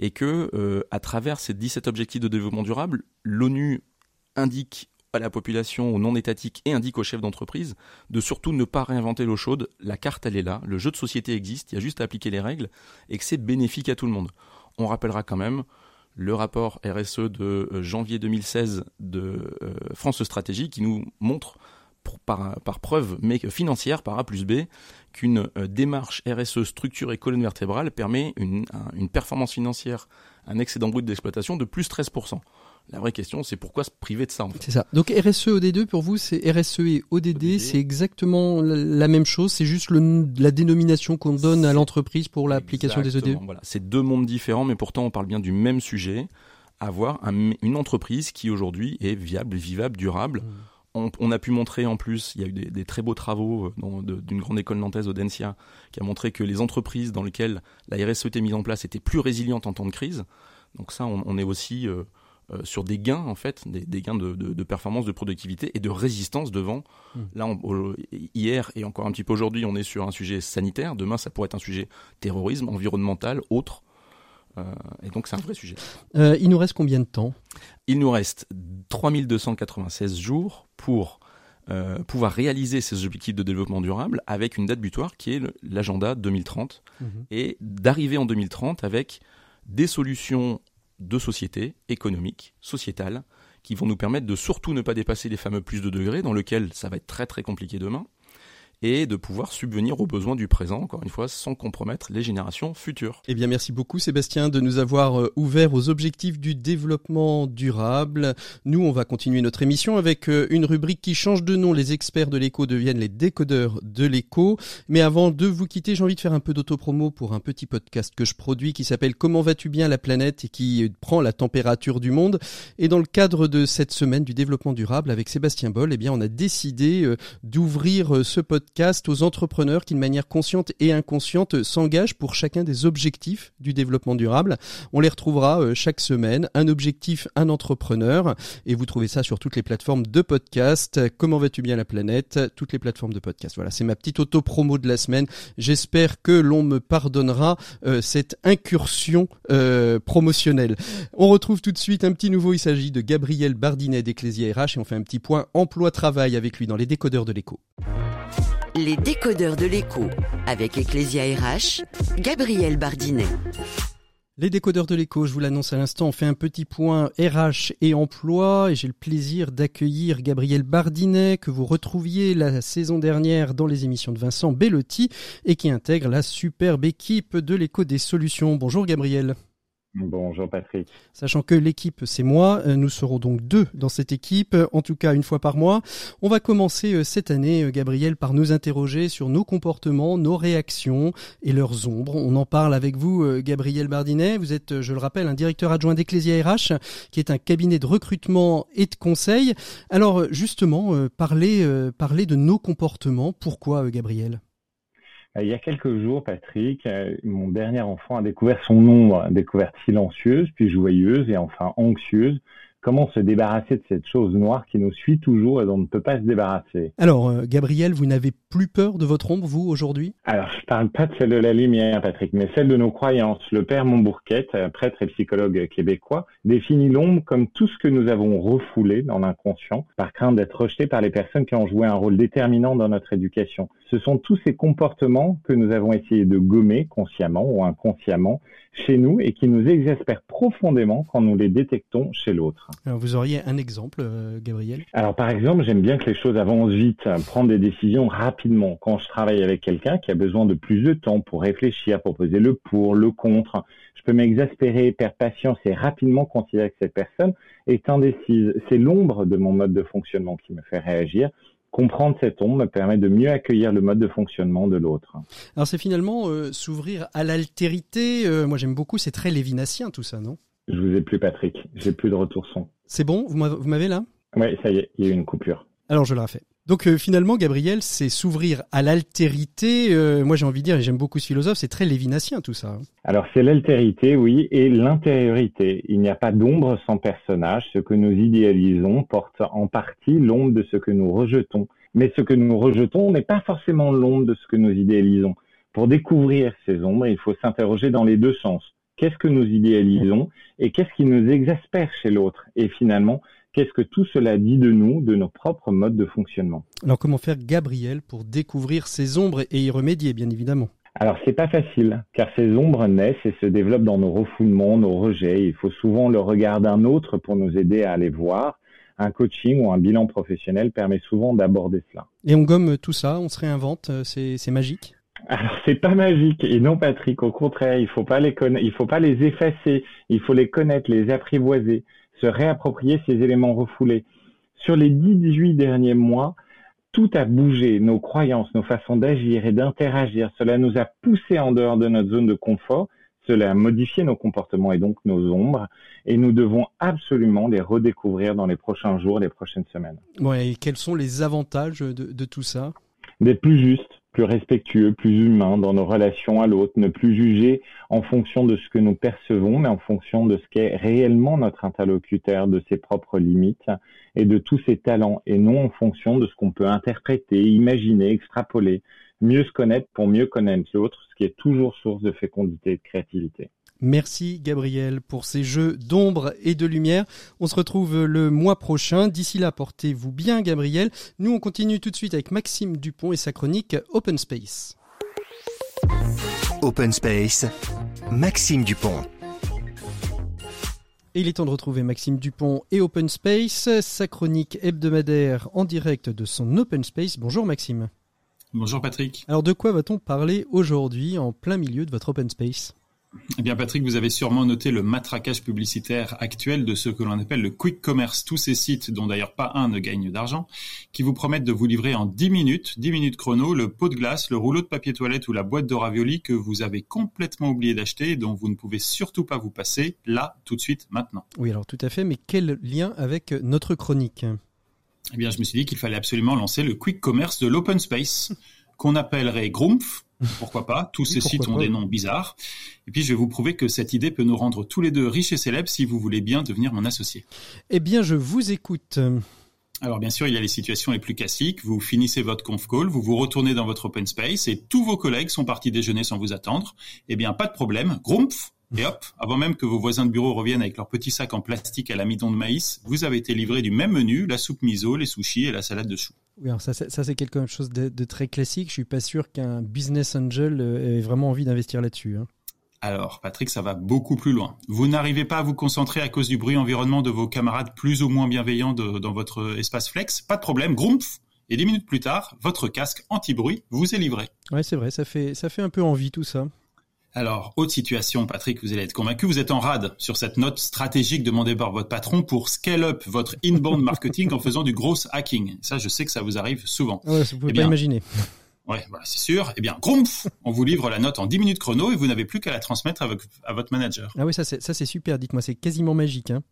et que euh, à travers ces 17 objectifs de développement durable, l'ONU indique à la population, aux non étatiques et indique aux chefs d'entreprise de surtout ne pas réinventer l'eau chaude. La carte, elle est là, le jeu de société existe, il y a juste à appliquer les règles et que c'est bénéfique à tout le monde. On rappellera quand même le rapport RSE de euh, janvier 2016 de euh, France Stratégie qui nous montre par, preuve mais financière par A plus B qu'une euh, démarche RSE structurée colonne vertébrale permet une, une performance financière, un excédent brut d'exploitation de plus 13%. La vraie question, c'est pourquoi se priver de ça en fait. C'est ça. Donc RSE OD2 pour vous, c'est RSE et ODD, c'est exactement la même chose. C'est juste le, la dénomination qu'on donne à l'entreprise pour l'application des ODD. Voilà, c'est deux mondes différents, mais pourtant on parle bien du même sujet. Avoir une entreprise qui aujourd'hui est viable, vivable, durable. Mmh. On, a pu montrer en plus, il y a eu des, très beaux travaux euh, d'une grande école nantaise, Audencia, qui a montré que les entreprises dans lesquelles la RSE était mise en place étaient plus résilientes en temps de crise. Donc ça, on, est aussi euh, euh, sur des gains en fait, des, gains de, performance, de productivité et de résistance devant. Hmm. Là, hier et encore un petit peu aujourd'hui, on est sur un sujet sanitaire. Demain, ça pourrait être un sujet terrorisme, environnemental, autre. Euh, et donc, c'est un vrai sujet. Euh, il nous reste combien de temps? Il nous reste 3296 jours pour pouvoir réaliser ces objectifs de développement durable avec une date butoir qui est l'agenda 2030 mhm. et d'arriver en 2030 avec des solutions de société économique, sociétale, qui vont nous permettre de surtout ne pas dépasser les fameux plus de degrés, dans lequel ça va être très très compliqué demain, et de pouvoir subvenir aux besoins du présent, encore une fois, sans compromettre les générations futures. Eh bien, merci beaucoup Sébastien de nous avoir euh, ouvert aux objectifs du développement durable. Nous, on va continuer notre émission avec euh, une rubrique qui change de nom. Les experts de l'écho deviennent les décodeurs de l'écho. Mais avant de vous quitter, j'ai envie de faire un peu d'autopromo pour un petit podcast que je produis qui s'appelle Comment vas-tu bien la planète et qui prend la température du monde. Et dans le cadre de cette semaine du développement durable avec Sébastien Boll, eh bien, on a décidé euh, d'ouvrir ce podcast aux entrepreneurs qui, de manière consciente et inconsciente, s'engagent pour chacun des objectifs du développement durable. On les retrouvera euh, chaque semaine. Un objectif, un entrepreneur. Et vous trouvez ça sur toutes les plateformes de podcast. Comment vas-tu bien la planète? Toutes les plateformes de podcast. Voilà, c'est ma petite auto-promo de la semaine. J'espère que l'on me pardonnera euh, cette incursion euh, promotionnelle. On retrouve tout de suite un petit nouveau. Il s'agit de Gabriel Bardinet d'Ecclesia RH et on fait un petit point emploi-travail avec lui dans les décodeurs de l'écho. Les décodeurs de l'écho avec Ecclesia RH, Gabriel Bardinet. Les décodeurs de l'écho, je vous l'annonce à l'instant, on fait un petit point RH et emploi et j'ai le plaisir d'accueillir Gabriel Bardinet que vous retrouviez la saison dernière dans les émissions de Vincent Bellotti et qui intègre la superbe équipe de l'écho des solutions. Bonjour Gabriel. Bonjour Patrick. Sachant que l'équipe c'est moi, euh, nous serons donc deux dans cette équipe, en tout cas une fois par mois. On va commencer euh, cette année, euh, Gabriel, par nous interroger sur nos comportements, nos réactions et leurs ombres. On en parle avec vous, Gabriel Bardinet. Vous êtes, je le rappelle, un directeur adjoint d'Ecclesia RH, qui est un cabinet de recrutement et de conseil. Alors justement, parler, parler de nos comportements. Pourquoi, Gabriel? euh, il y a quelques jours, Patrick, euh, mon dernier enfant a découvert son ombre, découverte silencieuse, puis joyeuse et enfin anxieuse, comment se débarrasser de cette chose noire qui nous suit toujours et dont on ne peut pas se débarrasser. Alors, euh, Gabriel, vous n'avez plus peur de votre ombre, vous, aujourd'hui? Alors, je parle pas de celle de la lumière, Patrick, mais celle de nos croyances. Le père Montbourquette, prêtre et psychologue québécois, définit l'ombre comme tout ce que nous avons refoulé dans l'inconscient par crainte d'être rejeté par les personnes qui ont joué un rôle déterminant dans notre éducation. Ce sont tous ces comportements que nous avons essayé de gommer consciemment ou inconsciemment chez nous et qui nous exaspèrent profondément quand nous les détectons chez l'autre. Alors vous auriez un exemple, euh, Gabriel? Alors par exemple, j'aime bien que les choses avancent vite, prendre des décisions rapidement. Quand je travaille avec quelqu'un qui a besoin de plus de temps pour réfléchir, pour poser le pour, le contre, je peux m'exaspérer, perdre patience et rapidement considérer que cette personne est indécise. C'est l'ombre de mon mode de fonctionnement qui me fait réagir comprendre cette ombre me permet de mieux accueillir le mode de fonctionnement de l'autre. Alors c'est finalement euh, s'ouvrir à l'altérité. Euh, moi j'aime beaucoup, c'est très lévinassien tout ça, non? Je vous ai plus Patrick, j'ai plus de retour son. C'est bon, vous m'avez là? Oui, ça y est, il y a eu une coupure. Alors je la refais. Donc euh, finalement, Gabriel, c'est s'ouvrir à l'altérité. Euh, moi, j'ai envie de dire, et j'aime beaucoup ce philosophe, c'est très lévinassien tout ça. Alors c'est l'altérité, oui, et l'intériorité. Il n'y a pas d'ombre sans personnage. Ce que nous idéalisons porte en partie l'ombre de ce que nous rejetons. Mais ce que nous rejetons n'est pas forcément l'ombre de ce que nous idéalisons. Pour découvrir ces ombres, il faut s'interroger dans les deux sens. Qu'est-ce que nous idéalisons et qu'est-ce qui nous exaspère chez l'autre? Et finalement, Qu'est-ce que tout cela dit de nous, de nos propres modes de fonctionnement Alors comment faire Gabriel pour découvrir ces ombres et y remédier, bien évidemment alors c'est pas facile, car ces ombres naissent et se développent dans nos refoulements, nos rejets. Il faut souvent le regard d'un autre pour nous aider à les voir. Un coaching ou un bilan professionnel permet souvent d'aborder cela. Et on gomme tout ça, on se réinvente, euh, c'est magique alors c'est pas magique et non Patrick, au contraire, il faut pas les connaître, il faut pas les effacer, il faut les connaître, les apprivoiser se réapproprier ces éléments refoulés. Sur les 18 derniers mois, tout a bougé, nos croyances, nos façons d'agir et d'interagir. Cela nous a poussés en dehors de notre zone de confort, cela a modifié nos comportements et donc nos ombres, et nous devons absolument les redécouvrir dans les prochains jours, les prochaines semaines. Ouais, et quels sont les avantages de, de tout ça? D'être plus juste, plus respectueux, plus humain dans nos relations à l'autre, ne plus juger en fonction de ce que nous percevons, mais en fonction de ce qu'est réellement notre interlocuteur, de ses propres limites et de tous ses talents, et non en fonction de ce qu'on peut interpréter, imaginer, extrapoler. Mieux se connaître pour mieux connaître l'autre, ce qui est toujours source de fécondité et de créativité. Merci Gabriel pour ces jeux d'ombre et de lumière. On se retrouve le mois prochain. D'ici là, portez-vous bien Gabriel. Nous, on continue tout de suite avec Maxime Dupont et sa chronique Open Space. Open Space, Maxime Dupont. Et il est temps de retrouver Maxime Dupont et Open Space, sa chronique hebdomadaire en direct de son Open Space. Bonjour Maxime. Bonjour Patrick. Alors de quoi va-t-on parler aujourd'hui en plein milieu de votre Open Space? Eh bien, Patrick, vous avez sûrement noté le matraquage publicitaire actuel de ce que l'on appelle le quick commerce, tous ces sites, dont d'ailleurs pas un ne gagne d'argent, qui vous promettent de vous livrer en 10 minutes, 10 minutes chrono, le pot de glace, le rouleau de papier toilette ou la boîte de ravioli que vous avez complètement oublié d'acheter et dont vous ne pouvez surtout pas vous passer, là, tout de suite, maintenant. Oui, alors tout à fait, mais quel lien avec notre chronique? Eh bien, je me suis dit qu'il fallait absolument lancer le quick commerce de l'open space, qu'on appellerait Grumpf, pourquoi pas? Tous ces sites ont des noms bizarres. Et puis je vais vous prouver que cette idée peut nous rendre tous les deux riches et célèbres si vous voulez bien devenir mon associé. Eh bien, je vous écoute. Alors bien sûr, il y a les situations les plus classiques. Vous finissez votre conf call, vous vous retournez dans votre open space et tous vos collègues sont partis déjeuner sans vous attendre. Eh bien, pas de problème. Grumpf et hop, avant même que vos voisins de bureau reviennent avec leur petit sac en plastique à l'amidon de maïs, vous avez été livré du même menu, la soupe miso, les sushis et la salade de choux. Oui, alors ça, ça c'est quelque chose de, très classique. Je suis pas sûr qu'un business angel euh, ait vraiment envie d'investir là-dessus. Hein. Alors, Patrick, ça va beaucoup plus loin. Vous n'arrivez pas à vous concentrer à cause du bruit environnement de vos camarades plus ou moins bienveillants dans votre espace flex. Pas de problème, grumpf Et dix minutes plus tard, votre casque anti-bruit vous est livré. Ouais, c'est vrai, ça fait, ça fait un peu envie tout ça. Alors, haute situation, Patrick, vous allez être convaincu, vous êtes en rade sur cette note stratégique demandée par votre patron pour scale up votre inbound marketing en faisant du gros hacking. Ça, je sais que ça vous arrive souvent. Ouais, vous pouvez eh pas imaginer. Ouais, voilà, c'est sûr. Eh bien, grumpf, on vous livre la note en 10 minutes chrono et vous n'avez plus qu'à la transmettre à, votre manager. Ah oui, ça c'est, ça c'est super, dites-moi, c'est quasiment magique. Hein.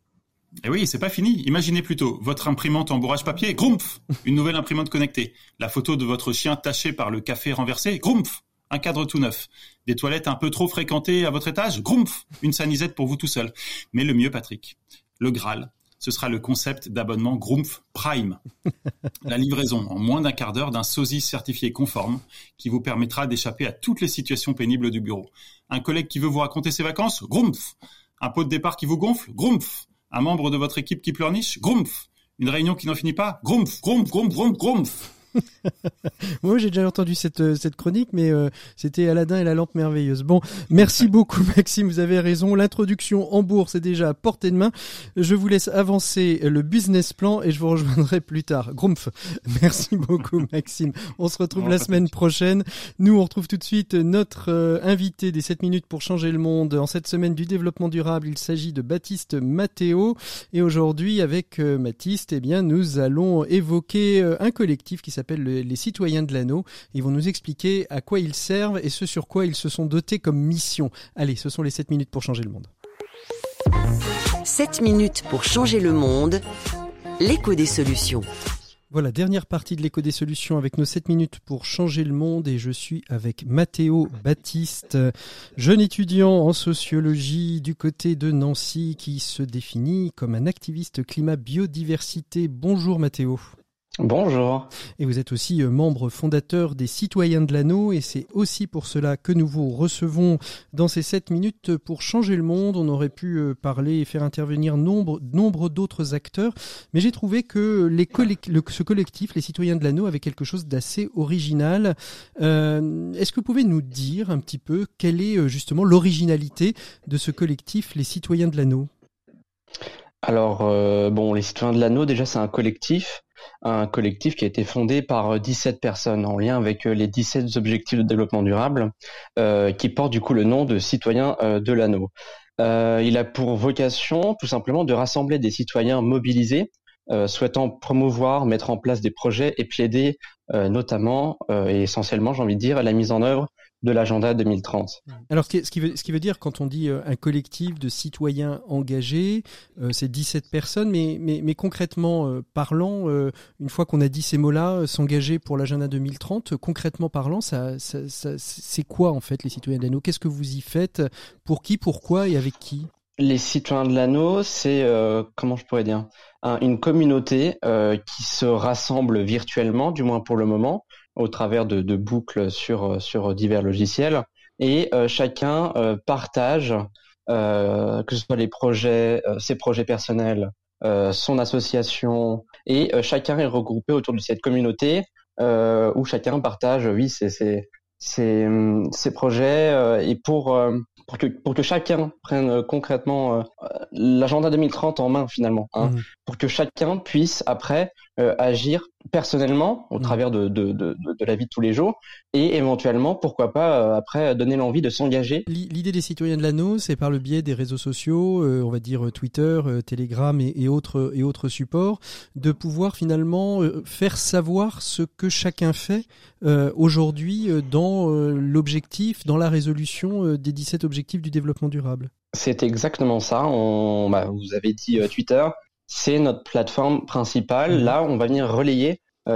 Eh oui, c'est pas fini. Imaginez plutôt votre imprimante en bourrage papier, grumpf, une nouvelle imprimante connectée. La photo de votre chien taché par le café renversé, grumpf, un cadre tout neuf. Des toilettes un peu trop fréquentées à votre étage Grumpf Une sanisette pour vous tout seul. Mais le mieux, Patrick, le Graal, ce sera le concept d'abonnement Grumpf Prime. La livraison en moins d'un quart d'heure d'un sosie certifié conforme qui vous permettra d'échapper à toutes les situations pénibles du bureau. Un collègue qui veut vous raconter ses vacances Grumpf. Un pot de départ qui vous gonfle Grumpf. Un membre de votre équipe qui pleurniche Grumpf. Une réunion qui n'en finit pas Grumpf, Grumpf, Grumpf. Moi, j'ai déjà entendu cette, euh, cette chronique, mais euh, c'était Aladdin et la lampe merveilleuse. Bon, merci beaucoup, Maxime. Vous avez raison. L'introduction en bourse est déjà à portée de main. Je vous laisse avancer le business plan et je vous rejoindrai plus tard. Grumpf. Merci beaucoup, Maxime. On se retrouve la semaine prochaine. Nous, on retrouve tout de suite notre euh, invité des 7 minutes pour changer le monde. En cette semaine du développement durable, il s'agit de Baptiste Matteo. Et aujourd'hui, avec Baptiste, eh bien, nous allons évoquer un collectif qui s'appelle les citoyens de l'anneau. Ils vont nous expliquer à quoi ils servent et ce sur quoi ils se sont dotés comme mission. Allez, ce sont les 7 minutes pour changer le monde. 7 minutes pour changer le monde, l'écho des solutions. Voilà, dernière partie de l'écho des solutions avec nos 7 minutes pour changer le monde et je suis avec Mathéo Baptiste, jeune étudiant en sociologie du côté de Nancy qui se définit comme un activiste climat biodiversité. Bonjour Mathéo. Bonjour. Et vous êtes aussi euh, membre fondateur des Citoyens de l'Anneau et c'est aussi pour cela que nous vous recevons dans ces 7 minutes pour changer le monde. On aurait pu euh, parler et faire intervenir nombre, nombre d'autres acteurs, mais j'ai trouvé que ce collectif, les Citoyens de l'Anneau, avait quelque chose d'assez original. Euh, est-ce que vous pouvez nous dire un petit peu quelle est justement l'originalité de ce collectif, les Citoyens de l'Anneau? Alors, bon, les citoyens de l'anneau, déjà, c'est un collectif un collectif qui a été fondé par 17 euh, personnes en lien avec euh, les 17 objectifs de développement durable, euh, qui porte du coup le nom de citoyens de l'anneau. il a pour vocation tout simplement de rassembler des citoyens mobilisés souhaitant promouvoir, mettre en place des projets et plaider notamment et essentiellement, j'ai envie de dire, la mise en œuvre de l'agenda 2030. Alors, ce qui, veut, ce qui veut dire, quand on dit euh, un collectif de citoyens engagés, euh, c'est 17 personnes, mais, mais, mais concrètement euh, parlant, une fois qu'on a dit ces mots-là, s'engager pour l'agenda 2030, concrètement parlant, ça, ça, c'est quoi en fait les citoyens de l'anneau? Qu'est-ce que vous y faites? Pour qui, pourquoi et avec qui? Les citoyens de l'anneau, c'est comment je pourrais dire? Une communauté qui se rassemble virtuellement, du moins pour le moment, au travers de, de boucles sur, sur divers logiciels. Et euh, chacun euh, partage, euh, que ce soit les projets, ses projets personnels, son association, et chacun est regroupé autour de cette communauté où chacun partage, oui, ses, ses, ses, projets. et pour pour que, pour que chacun prenne concrètement euh, l'agenda 2030 en main finalement, hein, mmh. pour que chacun puisse après euh, agir personnellement au mmh. travers de, de, de, de, la vie de tous les jours et éventuellement, pourquoi pas, après donner l'envie de s'engager. L'idée des citoyens de l'anneau, c'est par le biais des réseaux sociaux, on va dire Twitter, Telegram et, et, autres, et autres supports, de pouvoir finalement faire savoir ce que chacun fait aujourd'hui dans l'objectif, dans la résolution des 17 objectifs du développement durable. C'est exactement ça. On, bah, vous avez dit euh, Twitter, c'est notre plateforme principale. Mhm. Là, on va venir relayer euh,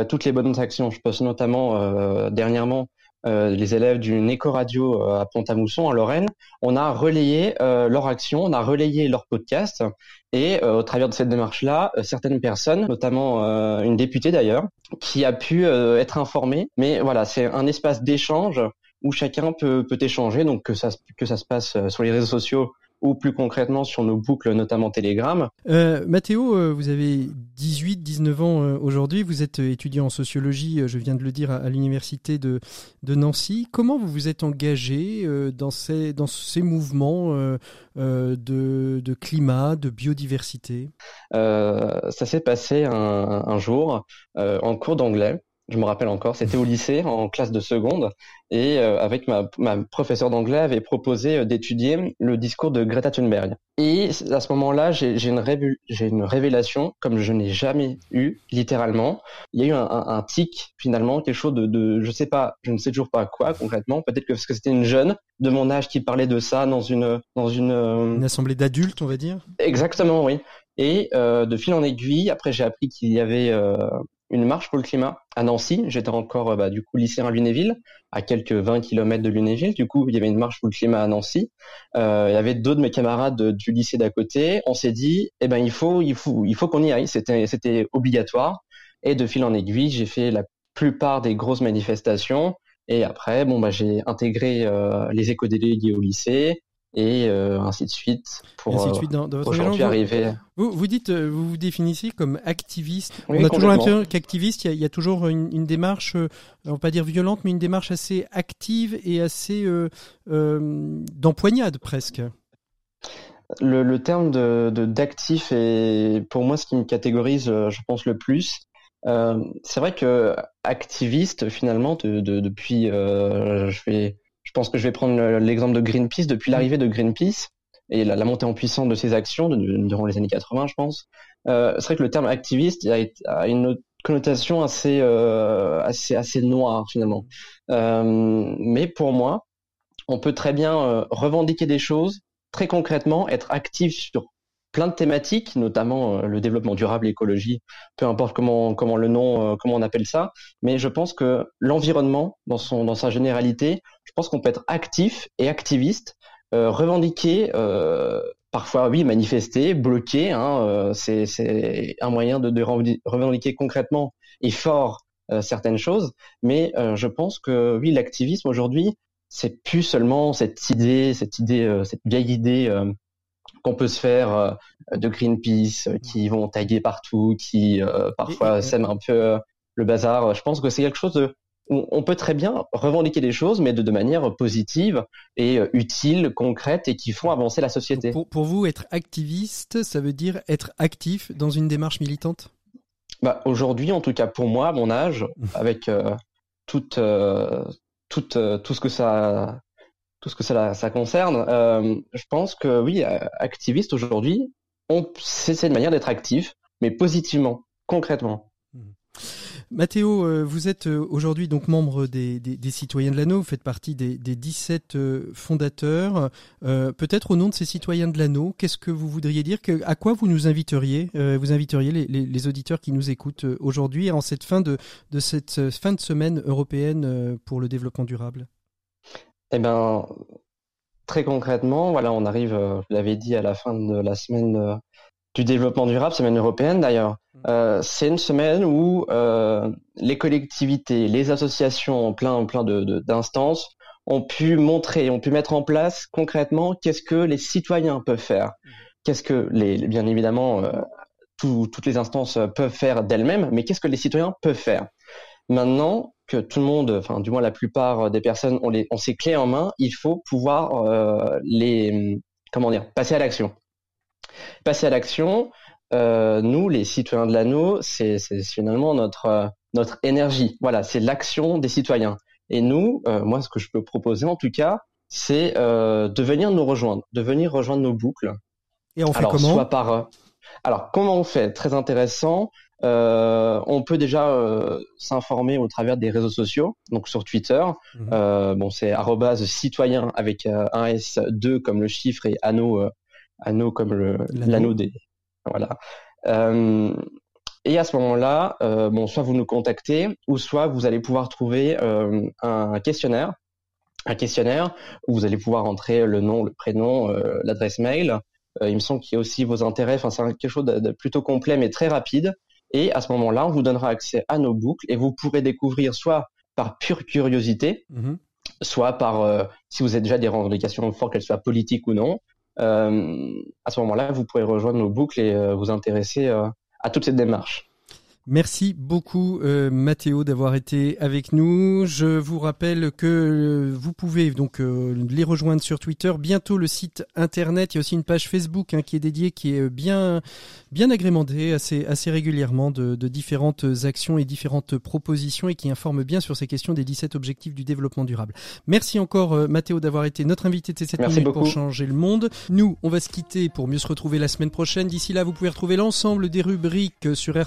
toutes les bonnes actions. Je pense notamment euh, dernièrement les élèves d'une éco-radio à Pont-à-Mousson en Lorraine. On a relayé leur action, on a relayé leur podcast et au travers de cette démarche-là, certaines personnes, notamment une députée d'ailleurs, qui a pu être informée. Mais voilà, c'est un espace d'échange où chacun peut, peut échanger, donc que ça, que ça se passe euh, sur les réseaux sociaux ou plus concrètement sur nos boucles, notamment Telegram. Euh, Mathéo, euh, vous avez 18, 19 ans euh, aujourd'hui, vous êtes étudiant en sociologie, je viens de le dire, à, l'université de, de Nancy. Comment vous vous êtes engagé dans, ces, dans ces mouvements de, de climat, de biodiversité? Ça s'est passé un, un jour en cours d'anglais je me rappelle encore, c'était au lycée, en classe de seconde, et euh, avec ma, ma professeure d'anglais avait proposé euh, d'étudier le discours de Greta Thunberg. Et à ce moment-là, j'ai une, une révélation comme je n'ai jamais eu, littéralement. Il y a eu un, un, tic, finalement, quelque chose de, de, je sais pas, je ne sais toujours pas quoi concrètement. Peut-être que parce que c'était une jeune de mon âge qui parlait de ça dans une dans une, euh, une assemblée d'adultes, on va dire? Exactement, oui. Et euh, de fil en aiguille, après j'ai appris qu'il y avait une marche pour le climat à Nancy. J'étais encore bah, du coup lycéen à Lunéville, à quelques 20 km de Lunéville. Du coup, il y avait une marche pour le climat à Nancy. Euh, il y avait d'autres de mes camarades du lycée d'à côté. On s'est dit, eh ben il faut, il faut, il faut qu'on y aille. C'était, c'était obligatoire. Et de fil en aiguille, j'ai fait la plupart des grosses manifestations. Et après, bon bah j'ai intégré euh, les éco-délégués au lycée et euh, ainsi de suite pour dans votre arriver. Vous, vous dites, euh, vous vous définissez comme activiste. on a toujours l'impression qu'activiste, il y, y, a toujours une, une démarche, euh, on va pas dire violente, mais une démarche assez active et assez euh, d'empoignade presque. Le, le, terme de d'actif est pour moi ce qui me catégorise, je pense le plus. Euh, c'est vrai que activiste finalement de, de, depuis, je vais je pense que je vais prendre l'exemple de Greenpeace. Depuis l'arrivée de Greenpeace et la, montée en puissance de ses actions durant les années 80, je pense, euh, c'est vrai que le terme activiste a, une connotation assez, euh, assez, assez noire finalement. Euh, mais pour moi, on peut très bien revendiquer des choses très concrètement, être actif sur plein de thématiques, notamment euh, le développement durable, l'écologie, peu importe comment comment le nom, euh, comment on appelle ça. Mais je pense que l'environnement, dans son dans sa généralité, je pense qu'on peut être actif et activiste, euh, revendiquer, parfois oui, manifester, bloquer. Hein, c'est c'est un moyen de, de revendiquer concrètement et fort certaines choses. Mais je pense que oui, l'activisme aujourd'hui, c'est plus seulement cette idée, cette idée, cette vieille idée qu'on peut se faire euh, de Greenpeace euh, qui vont taguer partout, qui euh, parfois sèment un peu le bazar. Je pense que c'est quelque chose de on peut très bien revendiquer des choses, mais de, de manière positive et utile, concrète, et qui font avancer la société. Pour, pour, vous, être activiste, ça veut dire être actif dans une démarche militante? Bah, Aujourd'hui, en tout cas pour moi, à mon âge, avec euh, tout, euh, tout, tout ce que ça tout ce que ça, concerne, euh, je pense que oui, euh, activiste aujourd'hui, c'est une manière d'être actif, mais positivement, concrètement. Mmh. Mathéo, euh, vous êtes aujourd'hui donc membre des, citoyens de l'anneau, vous faites partie des, des 17 fondateurs. Peut-être au nom de ces citoyens de l'anneau, qu'est-ce que vous voudriez dire À quoi vous nous inviteriez Vous inviteriez les, auditeurs qui nous écoutent aujourd'hui en cette fin de cette fin de semaine européenne pour le développement durable? Eh ben, très concrètement, voilà, on arrive, euh, je l'avais dit, à la fin de la semaine euh, du développement durable, semaine européenne d'ailleurs. Mmh. Euh, c'est une semaine où euh, les collectivités, les associations, plein, plein de, d'instances ont pu montrer, ont pu mettre en place concrètement qu'est-ce que les citoyens peuvent faire, mmh. qu'est-ce que les, bien évidemment, euh, toutes les instances peuvent faire d'elles-mêmes, mais qu'est-ce que les citoyens peuvent faire. Maintenant, que tout le monde, enfin du moins la plupart des personnes ont, les, ont ces clés en main, il faut pouvoir euh, les, comment dire, passer à l'action. Passer à l'action, euh, nous, les citoyens de l'anneau, c'est finalement notre notre énergie. Voilà, c'est l'action des citoyens. Et nous, euh, moi, ce que je peux proposer en tout cas, c'est de venir nous rejoindre, de venir rejoindre nos boucles. Et on fait comment? soit par, Alors, comment on fait? Très intéressant. Euh, on peut déjà euh, s'informer au travers des réseaux sociaux, donc sur Twitter. Mhm. Euh, bon, c'est citoyen avec un S2 comme le chiffre et anneau, anneau comme l'anneau des. Voilà. et à ce moment-là, bon, soit vous nous contactez, ou soit vous allez pouvoir trouver un questionnaire un questionnaire où vous allez pouvoir entrer le nom, le prénom, l'adresse mail. il me semble qu'il y a aussi vos intérêts. Enfin, c'est quelque chose de, plutôt complet mais très rapide. Et à ce moment-là, on vous donnera accès à nos boucles et vous pourrez découvrir soit par pure curiosité, mhm. soit par, euh, si vous avez déjà des revendications fortes, qu'elles soient politiques ou non, euh, à ce moment-là, vous pourrez rejoindre nos boucles et euh, vous intéresser à toute cette démarche. Merci beaucoup euh, Mathéo d'avoir été avec nous. Je vous rappelle que euh, vous pouvez donc euh, les rejoindre sur Twitter, bientôt le site internet, il y a aussi une page Facebook hein, qui est dédiée, qui est bien bien agrémentée assez assez régulièrement de, de, différentes actions et différentes propositions et qui informe bien sur ces questions des 17 objectifs du développement durable. Merci encore Mathéo d'avoir été notre invité de cette minutes pour changer le monde. Nous, on va se quitter pour mieux se retrouver la semaine prochaine. D'ici là, vous pouvez retrouver l'ensemble des rubriques sur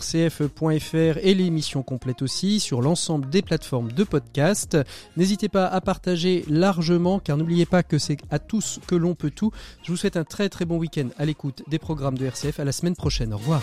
et l'émission complète aussi sur l'ensemble des plateformes de podcast. N'hésitez pas à partager largement car n'oubliez pas que c'est à tous que l'on peut tout. Je vous souhaite un très très bon week-end à l'écoute des programmes de RCF. À la semaine prochaine. Au revoir.